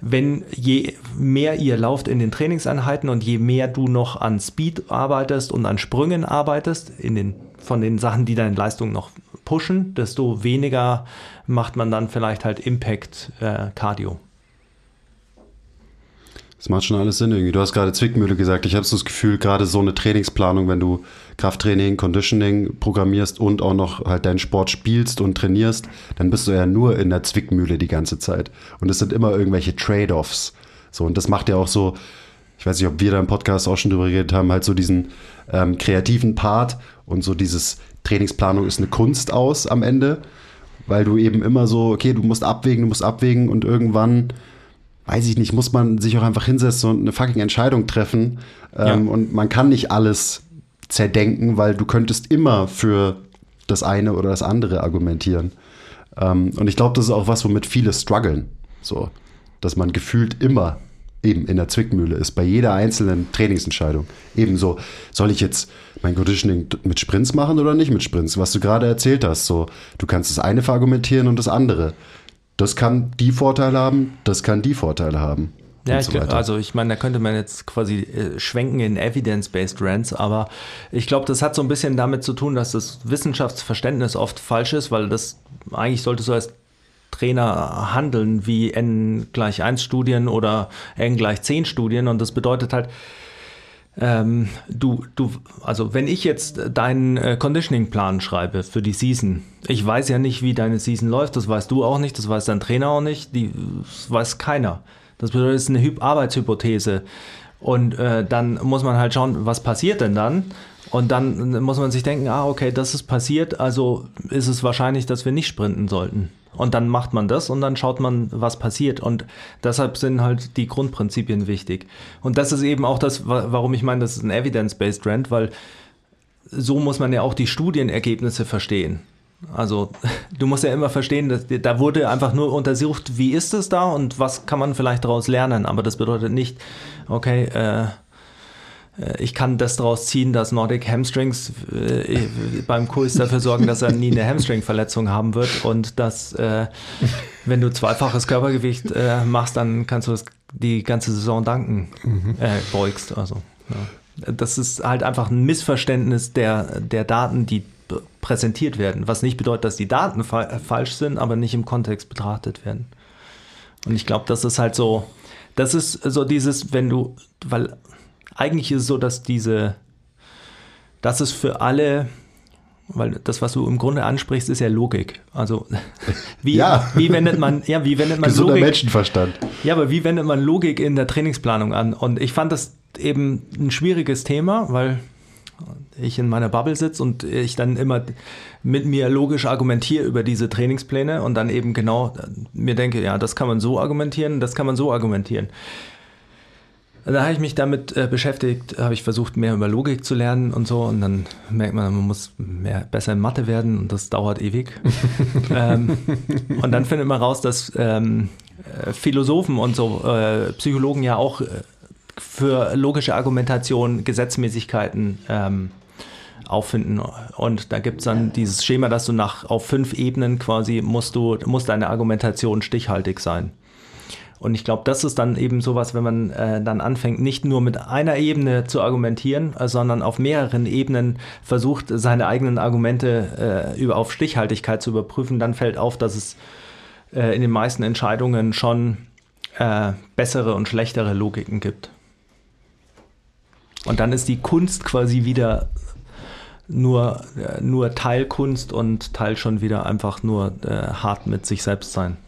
wenn je mehr ihr lauft in den Trainingseinheiten und je mehr du noch an Speed arbeitest und an Sprüngen arbeitest, in den, von den Sachen, die deine Leistung noch pushen, desto weniger macht man dann vielleicht halt Impact äh, Cardio. Das macht schon alles Sinn irgendwie. Du hast gerade Zwickmühle gesagt. Ich habe so das Gefühl, gerade so eine Trainingsplanung, wenn du Krafttraining, Conditioning programmierst und auch noch halt deinen Sport spielst und trainierst, dann bist du ja nur in der Zwickmühle die ganze Zeit. Und es sind immer irgendwelche Trade-offs. So, und das macht ja auch so, ich weiß nicht, ob wir da im Podcast auch schon drüber geredet haben, halt so diesen ähm, kreativen Part und so dieses Trainingsplanung ist eine Kunst aus am Ende, weil du eben immer so, okay, du musst abwägen, du musst abwägen und irgendwann weiß ich nicht, muss man sich auch einfach hinsetzen und eine fucking Entscheidung treffen. Ähm, ja. Und man kann nicht alles zerdenken, weil du könntest immer für das eine oder das andere argumentieren. Ähm, und ich glaube, das ist auch was, womit viele strugglen. So, dass man gefühlt immer eben in der Zwickmühle ist, bei jeder einzelnen Trainingsentscheidung. Ebenso, soll ich jetzt mein Conditioning mit Sprints machen oder nicht mit Sprints? Was du gerade erzählt hast, so, du kannst das eine verargumentieren und das andere das kann die Vorteile haben, das kann die Vorteile haben. Ja, so also ich meine, da könnte man jetzt quasi äh, schwenken in Evidence-Based Rants, aber ich glaube, das hat so ein bisschen damit zu tun, dass das Wissenschaftsverständnis oft falsch ist, weil das eigentlich solltest du als Trainer handeln wie N gleich 1 Studien oder N gleich 10 Studien und das bedeutet halt, ähm, du, du, also wenn ich jetzt deinen äh, Conditioning-Plan schreibe für die Season, ich weiß ja nicht, wie deine Season läuft, das weißt du auch nicht, das weiß dein Trainer auch nicht, die, das weiß keiner. Das bedeutet, es ist eine Hy Arbeitshypothese. Und äh, dann muss man halt schauen, was passiert denn dann? Und dann muss man sich denken, ah, okay, das ist passiert, also ist es wahrscheinlich, dass wir nicht sprinten sollten. Und dann macht man das und dann schaut man, was passiert. Und deshalb sind halt die Grundprinzipien wichtig. Und das ist eben auch das, warum ich meine, das ist ein Evidence-Based Trend, weil so muss man ja auch die Studienergebnisse verstehen. Also du musst ja immer verstehen, dass, da wurde einfach nur untersucht, wie ist es da und was kann man vielleicht daraus lernen. Aber das bedeutet nicht, okay, äh, ich kann das daraus ziehen, dass Nordic Hamstrings äh, beim Kurs dafür sorgen, dass er nie eine Hamstring-Verletzung haben wird und dass, äh, wenn du zweifaches Körpergewicht äh, machst, dann kannst du das die ganze Saison danken, mhm. Äh, beugst. Also, ja. Das ist halt einfach ein Missverständnis der, der Daten, die präsentiert werden. Was nicht bedeutet, dass die Daten fa falsch sind, aber nicht im Kontext betrachtet werden. Und ich glaube, das ist halt so, das ist so dieses, wenn du, weil eigentlich ist es so, dass diese, das ist für alle, weil das, was du im Grunde ansprichst, ist ja Logik. Also wie, ja. wie wendet man, ja, wie wendet man Gesunder Logik? Menschenverstand. Ja, aber wie wendet man Logik in der Trainingsplanung an? Und ich fand das eben ein schwieriges Thema, weil ich in meiner Bubble sitze und ich dann immer mit mir logisch argumentiere über diese Trainingspläne und dann eben genau mir denke, ja, das kann man so argumentieren, das kann man so argumentieren. Da habe ich mich damit äh, beschäftigt, habe ich versucht, mehr über Logik zu lernen und so. Und dann merkt man, man muss mehr, besser in Mathe werden und das dauert ewig. ähm, und dann findet man raus, dass ähm, äh, Philosophen und so äh, Psychologen ja auch äh, für logische Argumentation Gesetzmäßigkeiten ähm, auffinden. Und da gibt es dann dieses Schema, dass du nach auf fünf Ebenen quasi musst du, muss deine Argumentation stichhaltig sein. Und ich glaube, das ist dann eben sowas, wenn man äh, dann anfängt, nicht nur mit einer Ebene zu argumentieren, äh, sondern auf mehreren Ebenen versucht, seine eigenen Argumente äh, über, auf Stichhaltigkeit zu überprüfen, dann fällt auf, dass es äh, in den meisten Entscheidungen schon äh, bessere und schlechtere Logiken gibt. Und dann ist die Kunst quasi wieder nur, äh, nur Teilkunst und Teil schon wieder einfach nur hart mit sich selbst sein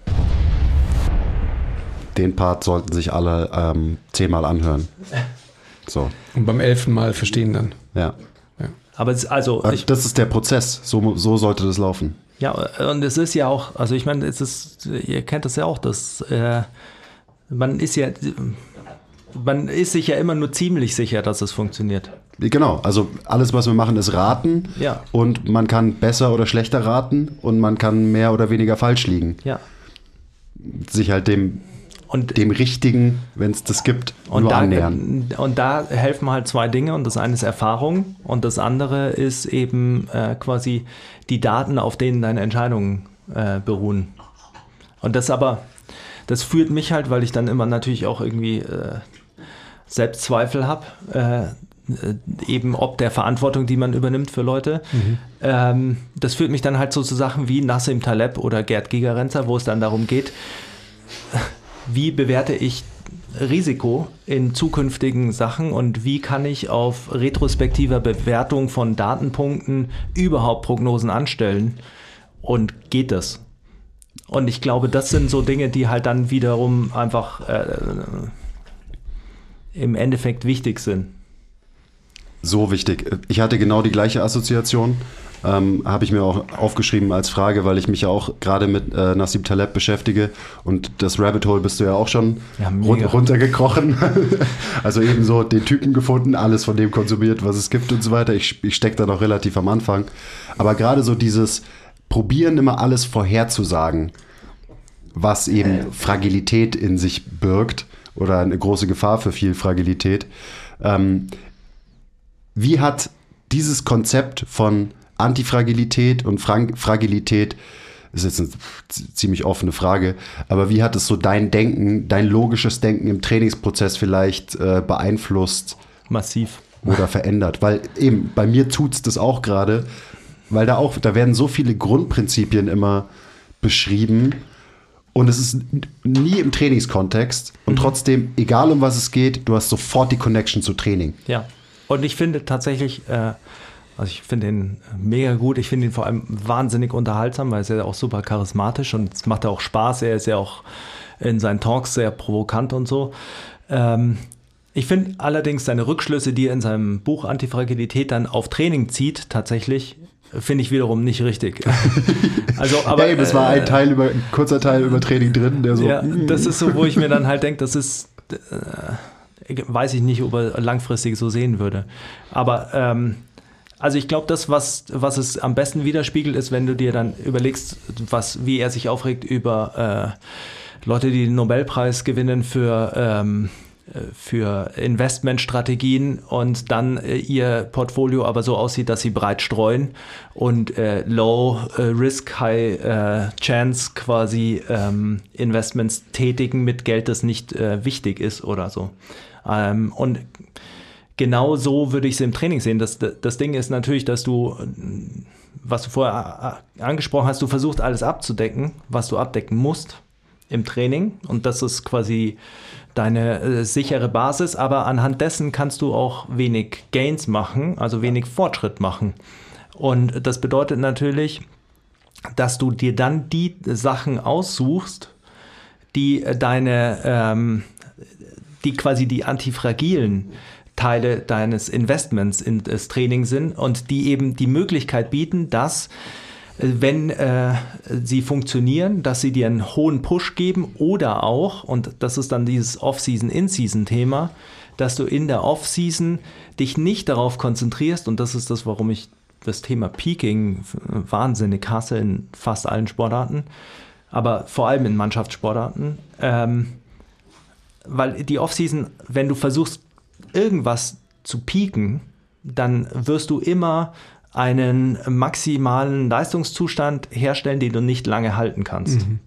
den Part sollten sich alle ähm, zehnmal anhören. So. Und beim elften Mal verstehen dann. Ja. ja. Aber es, also ich, das ist der Prozess. So, so sollte das laufen. Ja, und es ist ja auch, also ich meine, es ist, ihr kennt das ja auch, dass äh, man ist ja, man ist sich ja immer nur ziemlich sicher, dass es funktioniert. Genau, also alles, was wir machen, ist raten. Ja. Und man kann besser oder schlechter raten und man kann mehr oder weniger falsch liegen. Ja. Sich halt dem und dem Richtigen, wenn es das gibt, und nur da, annähern. Und da helfen halt zwei Dinge und das eine ist Erfahrung und das andere ist eben äh, quasi die Daten, auf denen deine Entscheidungen äh, beruhen. Und das aber, das führt mich halt, weil ich dann immer natürlich auch irgendwie äh, Selbstzweifel habe, äh, eben ob der Verantwortung, die man übernimmt für Leute. Mhm. Ähm, das führt mich dann halt so zu Sachen wie Nassim Taleb oder Gerd Gigerenzer, wo es dann darum geht, wie bewerte ich Risiko in zukünftigen Sachen und wie kann ich auf retrospektiver Bewertung von Datenpunkten überhaupt Prognosen anstellen und geht das? Und ich glaube, das sind so Dinge, die halt dann wiederum einfach äh, im Endeffekt wichtig sind. So wichtig. Ich hatte genau die gleiche Assoziation. Ähm, Habe ich mir auch aufgeschrieben als Frage, weil ich mich ja auch gerade mit äh, Nassim Taleb beschäftige und das Rabbit Hole bist du ja auch schon ja, run runtergekrochen. also eben so den Typen gefunden, alles von dem konsumiert, was es gibt und so weiter. Ich, ich stecke da noch relativ am Anfang. Aber gerade so dieses Probieren immer alles vorherzusagen, was eben Fragilität in sich birgt oder eine große Gefahr für viel Fragilität. Ähm, wie hat dieses Konzept von Antifragilität und Frag Fragilität ist jetzt eine ziemlich offene Frage, aber wie hat es so dein Denken, dein logisches Denken im Trainingsprozess vielleicht äh, beeinflusst? Massiv. Oder verändert? Weil eben, bei mir tut es das auch gerade, weil da auch, da werden so viele Grundprinzipien immer beschrieben und es ist nie im Trainingskontext und mhm. trotzdem, egal um was es geht, du hast sofort die Connection zu Training. Ja. Und ich finde tatsächlich, äh, also ich finde ihn mega gut. Ich finde ihn vor allem wahnsinnig unterhaltsam, weil er ist ja auch super charismatisch und es macht ja auch Spaß. Er ist ja auch in seinen Talks sehr provokant und so. Ähm, ich finde allerdings seine Rückschlüsse, die er in seinem Buch Antifragilität dann auf Training zieht, tatsächlich finde ich wiederum nicht richtig. also, aber eben, es war ein äh, Teil über, ein kurzer Teil über Training drin, der so. Ja, das ist so, wo ich mir dann halt denke, das ist, äh, weiß ich nicht, ob er langfristig so sehen würde. Aber ähm, also ich glaube, das, was, was es am besten widerspiegelt, ist, wenn du dir dann überlegst, was, wie er sich aufregt über äh, Leute, die den Nobelpreis gewinnen für ähm, für Investmentstrategien und dann äh, ihr Portfolio aber so aussieht, dass sie breit streuen und äh, Low äh, Risk, High äh, Chance quasi ähm, Investments tätigen mit Geld, das nicht äh, wichtig ist oder so. Ähm, und genau so würde ich es im Training sehen. Das, das Ding ist natürlich, dass du, was du vorher äh, angesprochen hast, du versuchst alles abzudecken, was du abdecken musst im Training und das ist quasi deine äh, sichere Basis, aber anhand dessen kannst du auch wenig Gains machen, also wenig Fortschritt machen. Und das bedeutet natürlich, dass du dir dann die Sachen aussuchst, die deine, ähm, die quasi die antifragilen Teile deines Investments in das Training sind und die eben die Möglichkeit bieten, dass wenn äh, sie funktionieren, dass sie dir einen hohen Push geben oder auch, und das ist dann dieses Off-Season, In-Season-Thema, dass du in der Off-Season dich nicht darauf konzentrierst, und das ist das, warum ich das Thema Peaking wahnsinnig hasse in fast allen Sportarten, aber vor allem in Mannschaftssportarten, ähm, weil die Off-Season, wenn du versuchst, irgendwas zu peaken, dann wirst du immer einen maximalen Leistungszustand herstellen, den du nicht lange halten kannst. Mhm.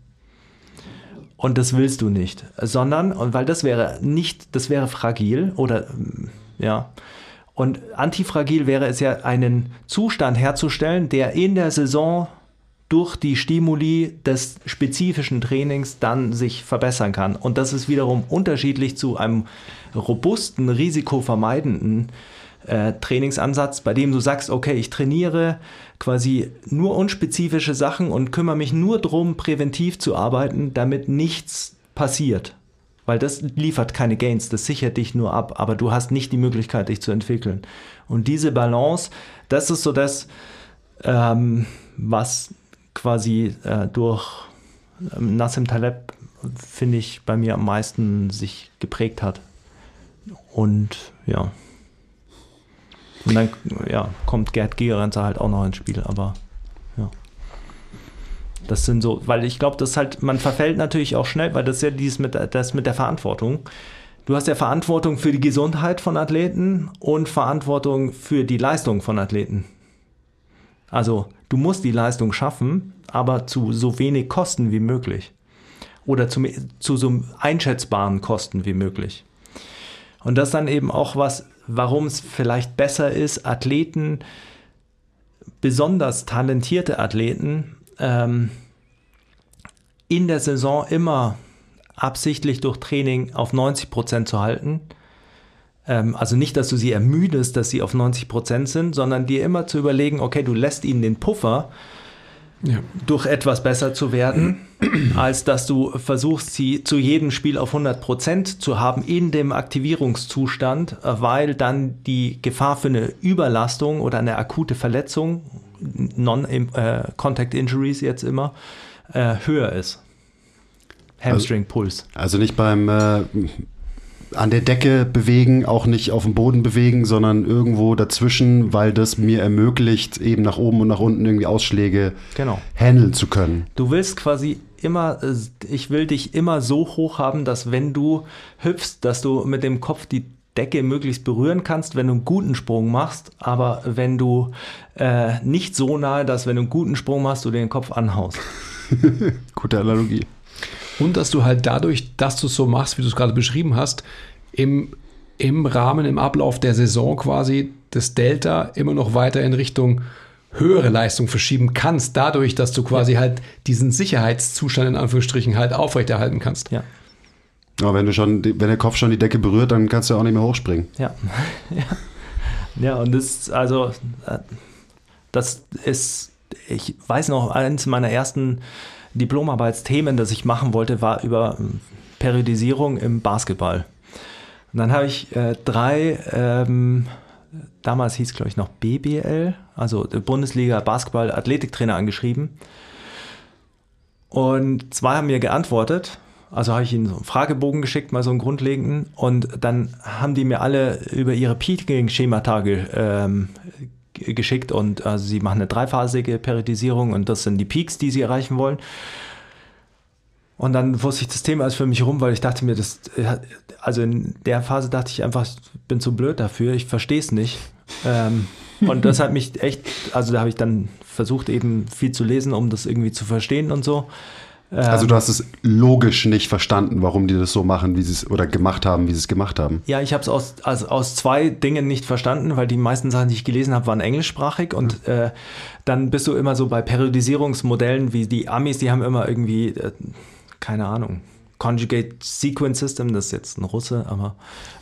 Und das willst du nicht, sondern, und weil das wäre nicht, das wäre fragil oder ja. Und antifragil wäre es ja, einen Zustand herzustellen, der in der Saison durch die Stimuli des spezifischen Trainings dann sich verbessern kann. Und das ist wiederum unterschiedlich zu einem robusten, risikovermeidenden äh, Trainingsansatz, bei dem du sagst, okay, ich trainiere quasi nur unspezifische Sachen und kümmere mich nur darum, präventiv zu arbeiten, damit nichts passiert. Weil das liefert keine Gains, das sichert dich nur ab, aber du hast nicht die Möglichkeit, dich zu entwickeln. Und diese Balance, das ist so das, ähm, was quasi äh, durch ähm, Nassim Taleb, finde ich, bei mir am meisten sich geprägt hat. Und ja. Und dann ja, kommt Gerd Gerenzer halt auch noch ins Spiel, aber ja. Das sind so, weil ich glaube, das halt, man verfällt natürlich auch schnell, weil das ist ja dieses mit, das mit der Verantwortung. Du hast ja Verantwortung für die Gesundheit von Athleten und Verantwortung für die Leistung von Athleten. Also du musst die Leistung schaffen, aber zu so wenig Kosten wie möglich. Oder zu, zu so einschätzbaren Kosten wie möglich. Und das dann eben auch was, warum es vielleicht besser ist, Athleten, besonders talentierte Athleten, ähm, in der Saison immer absichtlich durch Training auf 90 Prozent zu halten. Ähm, also nicht, dass du sie ermüdest, dass sie auf 90 Prozent sind, sondern dir immer zu überlegen, okay, du lässt ihnen den Puffer, ja. durch etwas besser zu werden, als dass du versuchst, sie zu jedem Spiel auf 100% zu haben in dem Aktivierungszustand, weil dann die Gefahr für eine Überlastung oder eine akute Verletzung, Non-Contact äh, Injuries jetzt immer, äh, höher ist. Hamstring-Puls. Also, also, nicht beim äh, an der Decke bewegen, auch nicht auf dem Boden bewegen, sondern irgendwo dazwischen, weil das mir ermöglicht, eben nach oben und nach unten irgendwie Ausschläge genau. handeln zu können. Du willst quasi immer, äh, ich will dich immer so hoch haben, dass wenn du hüpfst, dass du mit dem Kopf die Decke möglichst berühren kannst, wenn du einen guten Sprung machst, aber wenn du äh, nicht so nahe, dass wenn du einen guten Sprung machst, du den Kopf anhaust. Gute Analogie. Und dass du halt dadurch, dass du es so machst, wie du es gerade beschrieben hast, im, im Rahmen, im Ablauf der Saison quasi das Delta immer noch weiter in Richtung höhere Leistung verschieben kannst, dadurch, dass du quasi ja. halt diesen Sicherheitszustand in Anführungsstrichen halt aufrechterhalten kannst. Ja. Aber wenn du schon, wenn der Kopf schon die Decke berührt, dann kannst du auch nicht mehr hochspringen. Ja. ja. Ja, und das, also, äh, das ist, ich weiß noch, eines meiner ersten Diplomarbeitsthemen, das ich machen wollte, war über ähm, Periodisierung im Basketball. Und dann habe ich äh, drei, ähm, damals hieß es glaube ich noch BBL, also Bundesliga Basketball Athletiktrainer angeschrieben. Und zwei haben mir geantwortet. Also habe ich ihnen so einen Fragebogen geschickt, mal so einen grundlegenden. Und dann haben die mir alle über ihre Peaking-Schemata ge, ähm, geschickt. Und also sie machen eine dreiphasige Periodisierung und das sind die Peaks, die sie erreichen wollen. Und dann wusste ich, das Thema ist für mich rum, weil ich dachte mir, das, also in der Phase dachte ich einfach, ich bin zu blöd dafür, ich verstehe es nicht. Ähm, und das hat mich echt, also da habe ich dann versucht, eben viel zu lesen, um das irgendwie zu verstehen und so. Also du hast es logisch nicht verstanden, warum die das so machen, wie sie es oder gemacht haben, wie sie es gemacht haben. Ja, ich habe es aus, also aus zwei Dingen nicht verstanden, weil die meisten Sachen, die ich gelesen habe, waren englischsprachig und äh, dann bist du immer so bei Periodisierungsmodellen wie die Amis, die haben immer irgendwie, äh, keine Ahnung, Conjugate Sequence System, das ist jetzt ein Russe, aber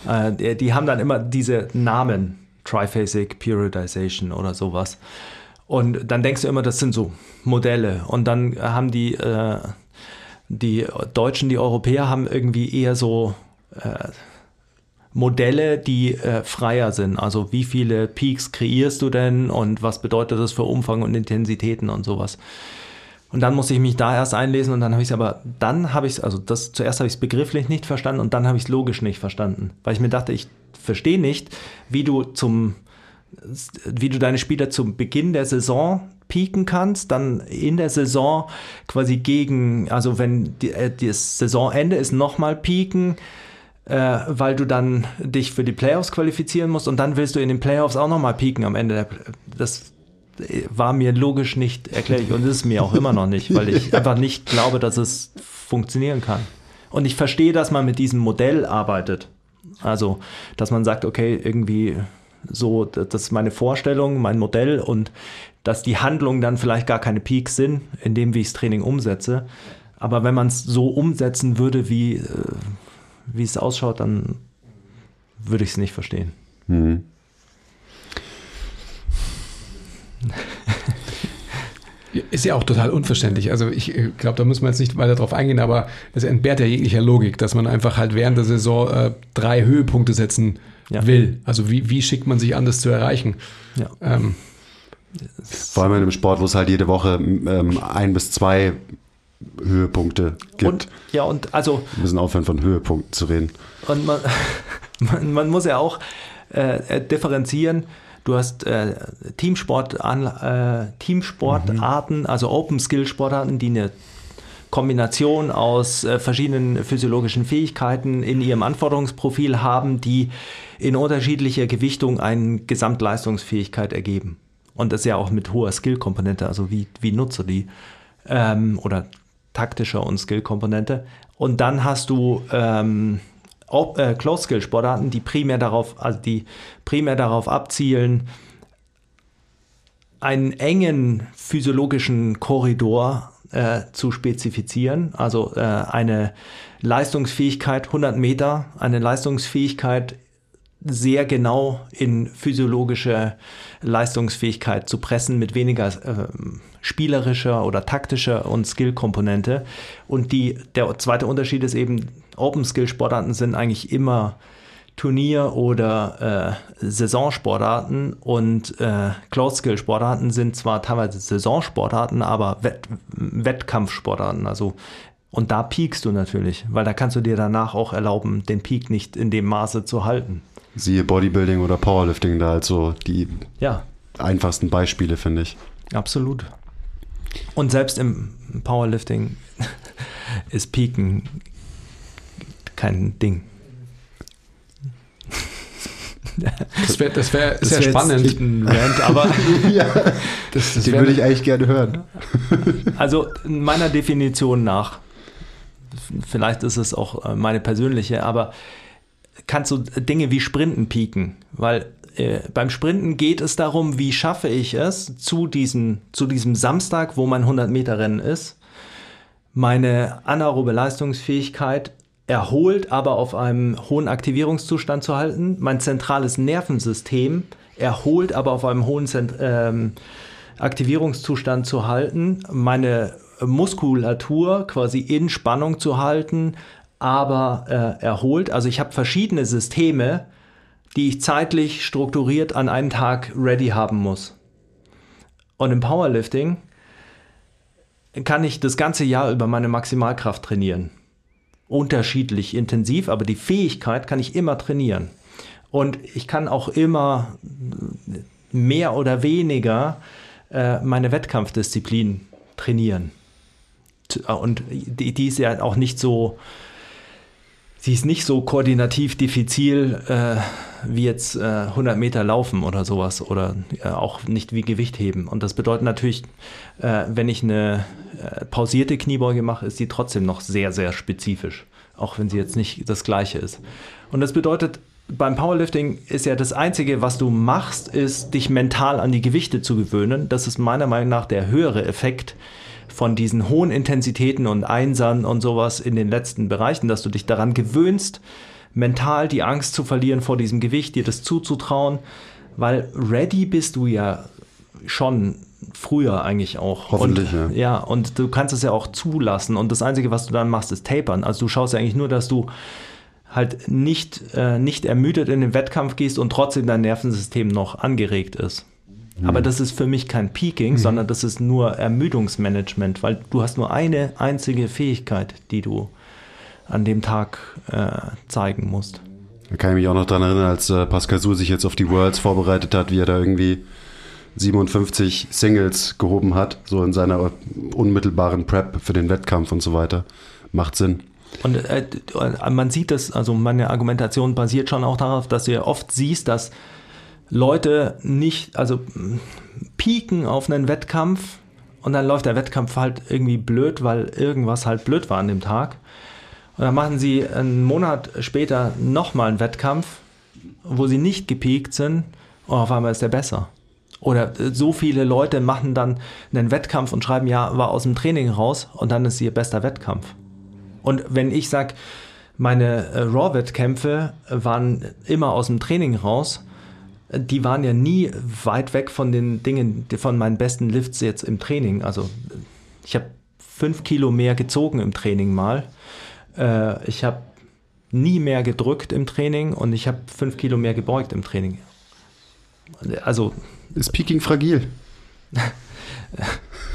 äh, die, die haben dann immer diese Namen, Triphasic Periodization oder sowas. Und dann denkst du immer, das sind so Modelle. Und dann haben die, äh, die Deutschen, die Europäer haben irgendwie eher so äh, Modelle, die äh, freier sind. Also wie viele Peaks kreierst du denn und was bedeutet das für Umfang und Intensitäten und sowas. Und dann musste ich mich da erst einlesen und dann habe ich es aber, dann habe ich es, also das zuerst habe ich es begrifflich nicht verstanden und dann habe ich es logisch nicht verstanden, weil ich mir dachte, ich verstehe nicht, wie du zum, wie du deine Spieler zum Beginn der Saison pieken kannst, dann in der Saison quasi gegen, also wenn die, äh, das Saisonende ist, nochmal pieken, äh, weil du dann dich für die Playoffs qualifizieren musst und dann willst du in den Playoffs auch nochmal pieken am Ende. Der, das war mir logisch nicht erklärlich und ist es mir auch immer noch nicht, weil ich einfach nicht glaube, dass es funktionieren kann. Und ich verstehe, dass man mit diesem Modell arbeitet. Also, dass man sagt, okay, irgendwie so, das ist meine Vorstellung, mein Modell und dass die Handlungen dann vielleicht gar keine Peaks sind, indem wie ich das Training umsetze. Aber wenn man es so umsetzen würde, wie, äh, wie es ausschaut, dann würde ich es nicht verstehen. Mhm. Ist ja auch total unverständlich. Also ich äh, glaube, da muss man jetzt nicht weiter drauf eingehen, aber es entbehrt ja jeglicher Logik, dass man einfach halt während der Saison äh, drei Höhepunkte setzen ja. will. Also wie, wie schickt man sich an, das zu erreichen? Ja. Ähm, Vor allem in einem Sport, wo es halt jede Woche ähm, ein bis zwei Höhepunkte gibt. Und, ja, und also. Wir müssen aufhören, von Höhepunkten zu reden. Und man, man, man muss ja auch äh, differenzieren Du hast äh, Teamsport, äh, Teamsportarten, mhm. also Open-Skill-Sportarten, die eine Kombination aus äh, verschiedenen physiologischen Fähigkeiten in ihrem Anforderungsprofil haben, die in unterschiedlicher Gewichtung eine Gesamtleistungsfähigkeit ergeben. Und das ja auch mit hoher Skill-Komponente, also wie, wie nutze die ähm, oder taktischer und Skill-Komponente. Und dann hast du ähm, äh, Close-Skill-Sportarten, die primär darauf, also die primär darauf abzielen, einen engen physiologischen Korridor äh, zu spezifizieren, also äh, eine Leistungsfähigkeit 100 Meter, eine Leistungsfähigkeit sehr genau in physiologische Leistungsfähigkeit zu pressen mit weniger äh, spielerischer oder taktischer und Skill-Komponente. Und die, der zweite Unterschied ist eben, Open-Skill-Sportarten sind eigentlich immer Turnier- oder äh, Saisonsportarten und äh, Close-Skill-Sportarten sind zwar teilweise Saisonsportarten, aber Wett Wettkampfsportarten. Also und da piekst du natürlich, weil da kannst du dir danach auch erlauben, den Peak nicht in dem Maße zu halten. Siehe Bodybuilding oder Powerlifting da also die ja. einfachsten Beispiele, finde ich. Absolut. Und selbst im Powerlifting ist Pieken kein Ding. Das wäre das wär das sehr spannend. Ein Rant, aber ja, das, das den würde ich eigentlich gerne hören. Also meiner Definition nach, vielleicht ist es auch äh, meine persönliche, aber kannst du Dinge wie Sprinten pieken, weil äh, beim Sprinten geht es darum, wie schaffe ich es zu diesem, zu diesem Samstag, wo mein 100-Meter-Rennen ist, meine anaerobe Leistungsfähigkeit erholt, aber auf einem hohen Aktivierungszustand zu halten, mein zentrales Nervensystem erholt, aber auf einem hohen Zent ähm, Aktivierungszustand zu halten, meine Muskulatur quasi in Spannung zu halten, aber äh, erholt. Also ich habe verschiedene Systeme, die ich zeitlich strukturiert an einem Tag ready haben muss. Und im Powerlifting kann ich das ganze Jahr über meine Maximalkraft trainieren. Unterschiedlich intensiv, aber die Fähigkeit kann ich immer trainieren. Und ich kann auch immer mehr oder weniger äh, meine Wettkampfdisziplin trainieren. Und die, die ist ja auch nicht so, sie ist nicht so koordinativ diffizil äh, wie jetzt äh, 100 Meter laufen oder sowas oder äh, auch nicht wie Gewicht heben. Und das bedeutet natürlich, äh, wenn ich eine äh, pausierte Kniebeuge mache, ist sie trotzdem noch sehr, sehr spezifisch, auch wenn sie jetzt nicht das gleiche ist. Und das bedeutet, beim Powerlifting ist ja das Einzige, was du machst, ist, dich mental an die Gewichte zu gewöhnen. Das ist meiner Meinung nach der höhere Effekt von diesen hohen Intensitäten und Einsern und sowas in den letzten Bereichen, dass du dich daran gewöhnst, mental die Angst zu verlieren vor diesem Gewicht, dir das zuzutrauen, weil ready bist du ja schon früher eigentlich auch. Hoffentlich, und, ja. ja. Und du kannst es ja auch zulassen. Und das Einzige, was du dann machst, ist tapern. Also du schaust ja eigentlich nur, dass du halt nicht, äh, nicht ermüdet in den Wettkampf gehst und trotzdem dein Nervensystem noch angeregt ist. Aber das ist für mich kein Peaking, sondern das ist nur Ermüdungsmanagement, weil du hast nur eine einzige Fähigkeit, die du an dem Tag äh, zeigen musst. Da kann ich mich auch noch dran erinnern, als äh, Pascal Su sich jetzt auf die Worlds vorbereitet hat, wie er da irgendwie 57 Singles gehoben hat, so in seiner unmittelbaren Prep für den Wettkampf und so weiter. Macht Sinn. Und äh, man sieht das, also meine Argumentation basiert schon auch darauf, dass du ja oft siehst, dass Leute nicht, also pieken auf einen Wettkampf und dann läuft der Wettkampf halt irgendwie blöd, weil irgendwas halt blöd war an dem Tag. Und dann machen sie einen Monat später nochmal einen Wettkampf, wo sie nicht gepiekt sind und auf einmal ist der besser. Oder äh, so viele Leute machen dann einen Wettkampf und schreiben, ja, war aus dem Training raus und dann ist ihr bester Wettkampf. Und wenn ich sage, meine äh, Raw-Wettkämpfe waren immer aus dem Training raus, die waren ja nie weit weg von den Dingen, von meinen besten Lifts jetzt im Training. Also ich habe fünf Kilo mehr gezogen im Training mal. Äh, ich habe nie mehr gedrückt im Training und ich habe fünf Kilo mehr gebeugt im Training. Also Ist Peking fragil?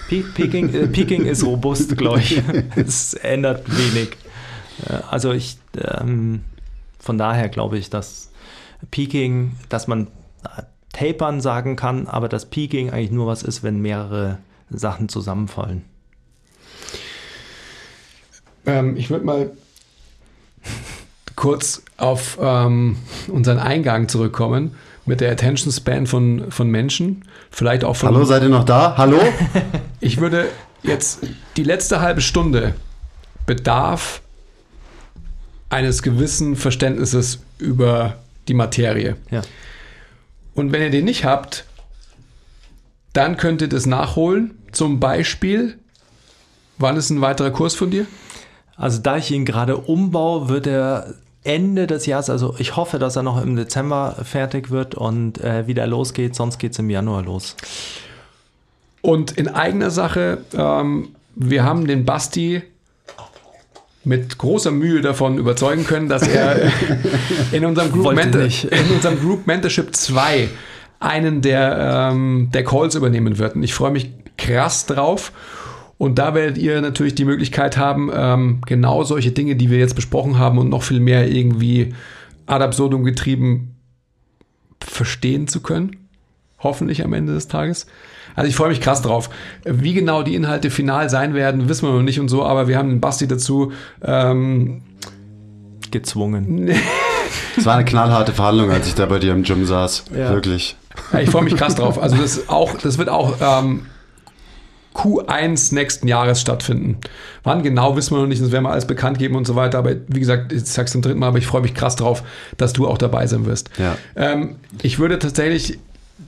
Pe- Peking, äh, Peking ist robust, glaube ich. es ändert wenig. Äh, Also ich, ähm, von daher glaube ich, dass Peking, dass man äh, Tapern sagen kann, aber dass Peking eigentlich nur was ist, wenn mehrere Sachen zusammenfallen. Ähm, ich würde mal kurz auf ähm, unseren Eingang zurückkommen mit der Attention Span von, von Menschen. Vielleicht auch von. Hallo, seid ihr noch da? Hallo? Ich würde jetzt die letzte halbe Stunde bedarf eines gewissen Verständnisses über die Materie. Ja. Und wenn ihr den nicht habt, dann könnt ihr das nachholen. Zum Beispiel, wann ist ein weiterer Kurs von dir? Also da ich ihn gerade umbaue, wird er Ende des Jahres, also ich hoffe, dass er noch im Dezember fertig wird und äh, wieder losgeht, sonst geht es im Januar los. Und in eigener Sache, ähm, wir haben den Basti mit großer Mühe davon überzeugen können, dass er in unserem Group, Mentor, in unserem Group Mentorship 2 einen der, ähm, der Calls übernehmen wird. Und ich freue mich krass drauf. Und da werdet ihr natürlich die Möglichkeit haben, ähm, genau solche Dinge, die wir jetzt besprochen haben und noch viel mehr irgendwie ad absurdum getrieben verstehen zu können. Hoffentlich am Ende des Tages. Also ich freue mich krass drauf. Wie genau die Inhalte final sein werden, wissen wir noch nicht und so, aber wir haben den Basti dazu. Ähm, Gezwungen. Es war eine knallharte Verhandlung, als ich da bei dir im Gym saß. Ja. Wirklich. ja, ich freue mich krass drauf. Also das, ist auch, das wird auch ähm, Q1 nächsten Jahres stattfinden. Wann genau, wissen wir noch nicht, das werden wir alles bekannt geben und so weiter. Aber wie gesagt, ich sag's zum dritten Mal, aber ich freue mich krass drauf, dass du auch dabei sein wirst. Ja. Ähm, ich würde tatsächlich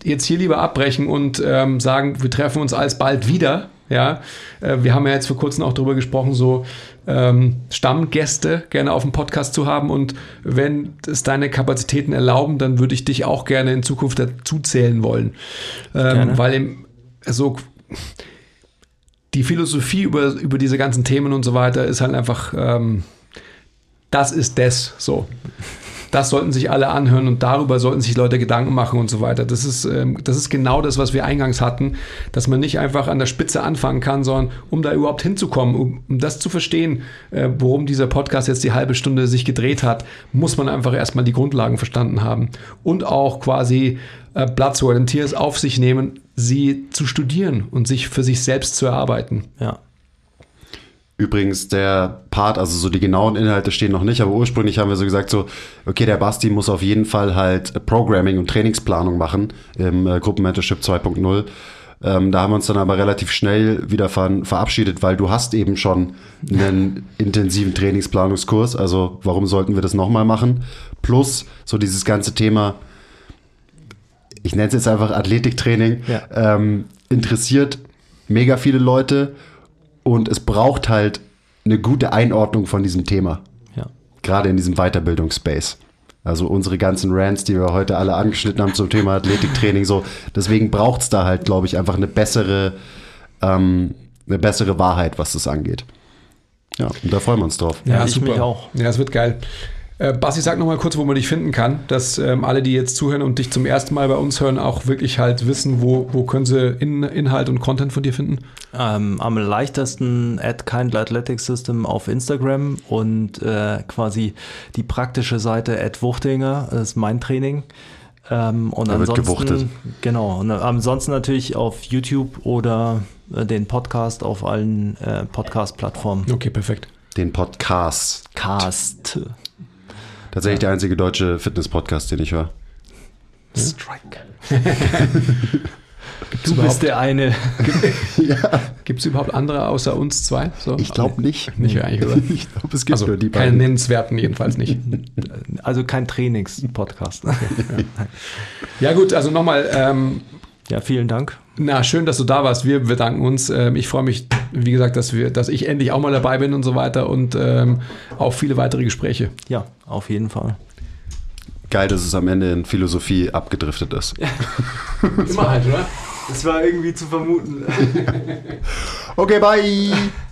jetzt hier lieber abbrechen und ähm, sagen, wir treffen uns alsbald wieder Ja, äh, wir haben ja jetzt vor kurzem auch darüber gesprochen, so ähm, Stammgäste gerne auf dem Podcast zu haben. Und wenn es deine Kapazitäten erlauben, dann würde ich dich auch gerne in Zukunft dazu zählen wollen. Ähm, weil im, so die Philosophie über, über diese ganzen Themen und so weiter ist halt einfach, ähm, das ist das so. Das sollten sich alle anhören und darüber sollten sich Leute Gedanken machen und so weiter. Das ist, ähm, das ist genau das, was wir eingangs hatten, dass man nicht einfach an der Spitze anfangen kann, sondern um da überhaupt hinzukommen, um, um das zu verstehen, äh, worum dieser Podcast jetzt die halbe Stunde sich gedreht hat, muss man einfach erstmal die Grundlagen verstanden haben und auch quasi äh, Blood, Sweat and Tears auf sich nehmen, sie zu studieren und sich für sich selbst zu erarbeiten. Ja. Übrigens, der Part, also so die genauen Inhalte stehen noch nicht, aber ursprünglich haben wir so gesagt, so, okay, der Basti muss auf jeden Fall halt Programming und Trainingsplanung machen im äh, Gruppenmentorship 2.0. Ähm, da haben wir uns dann aber relativ schnell wieder von verabschiedet, weil du hast eben schon einen intensiven Trainingsplanungskurs. Also warum sollten wir das nochmal machen? Plus so dieses ganze Thema, ich nenne es jetzt einfach Athletiktraining, Ja. ähm, interessiert mega viele Leute und es braucht halt eine gute Einordnung von diesem Thema, Ja. gerade in diesem Weiterbildungsspace. Also unsere ganzen Rants, die wir heute alle angeschnitten haben zum Thema Athletiktraining, so deswegen braucht es da halt, glaube ich, einfach eine bessere, ähm, eine bessere Wahrheit, was das angeht. Ja, und da freuen wir uns drauf. Ja, ich mich auch. Ja, es wird geil. Äh, Basti, sag nochmal kurz, wo man dich finden kann, dass ähm, alle, die jetzt zuhören und dich zum ersten Mal bei uns hören, auch wirklich halt wissen, wo, wo können sie In Inhalt und Content von dir finden. Ähm, am leichtesten at Kindle Athletic System auf Instagram und äh, quasi die praktische Seite at Wuchtinger, das ist mein Training. Ähm, und Da wird ansonsten, gewuchtet. genau, und ansonsten natürlich auf YouTube oder äh, den Podcast auf allen äh, Podcast-Plattformen. Okay, perfekt. Den Podcast. Cast. Tatsächlich der einzige deutsche Fitness-Podcast, den ich höre. Strike. Gibt's Du bist der eine. Gibt's überhaupt andere außer uns zwei? So? Ich glaube nicht. Nicht eigentlich, oder? Ich glaube, es gibt Also nur die keine beiden. nennenswerten jedenfalls nicht. Also kein Trainings-Podcast. Ja gut, also nochmal, ähm, Ja, vielen Dank. na schön, dass du da warst. Wir bedanken uns. Ähm, ich freue mich, wie gesagt, dass wir, dass ich endlich auch mal dabei bin und so weiter und ähm, auch viele weitere Gespräche. Ja, auf jeden Fall. Geil, dass es am Ende in Philosophie abgedriftet ist. Immer halt, oder? Das war irgendwie zu vermuten. Okay, bye.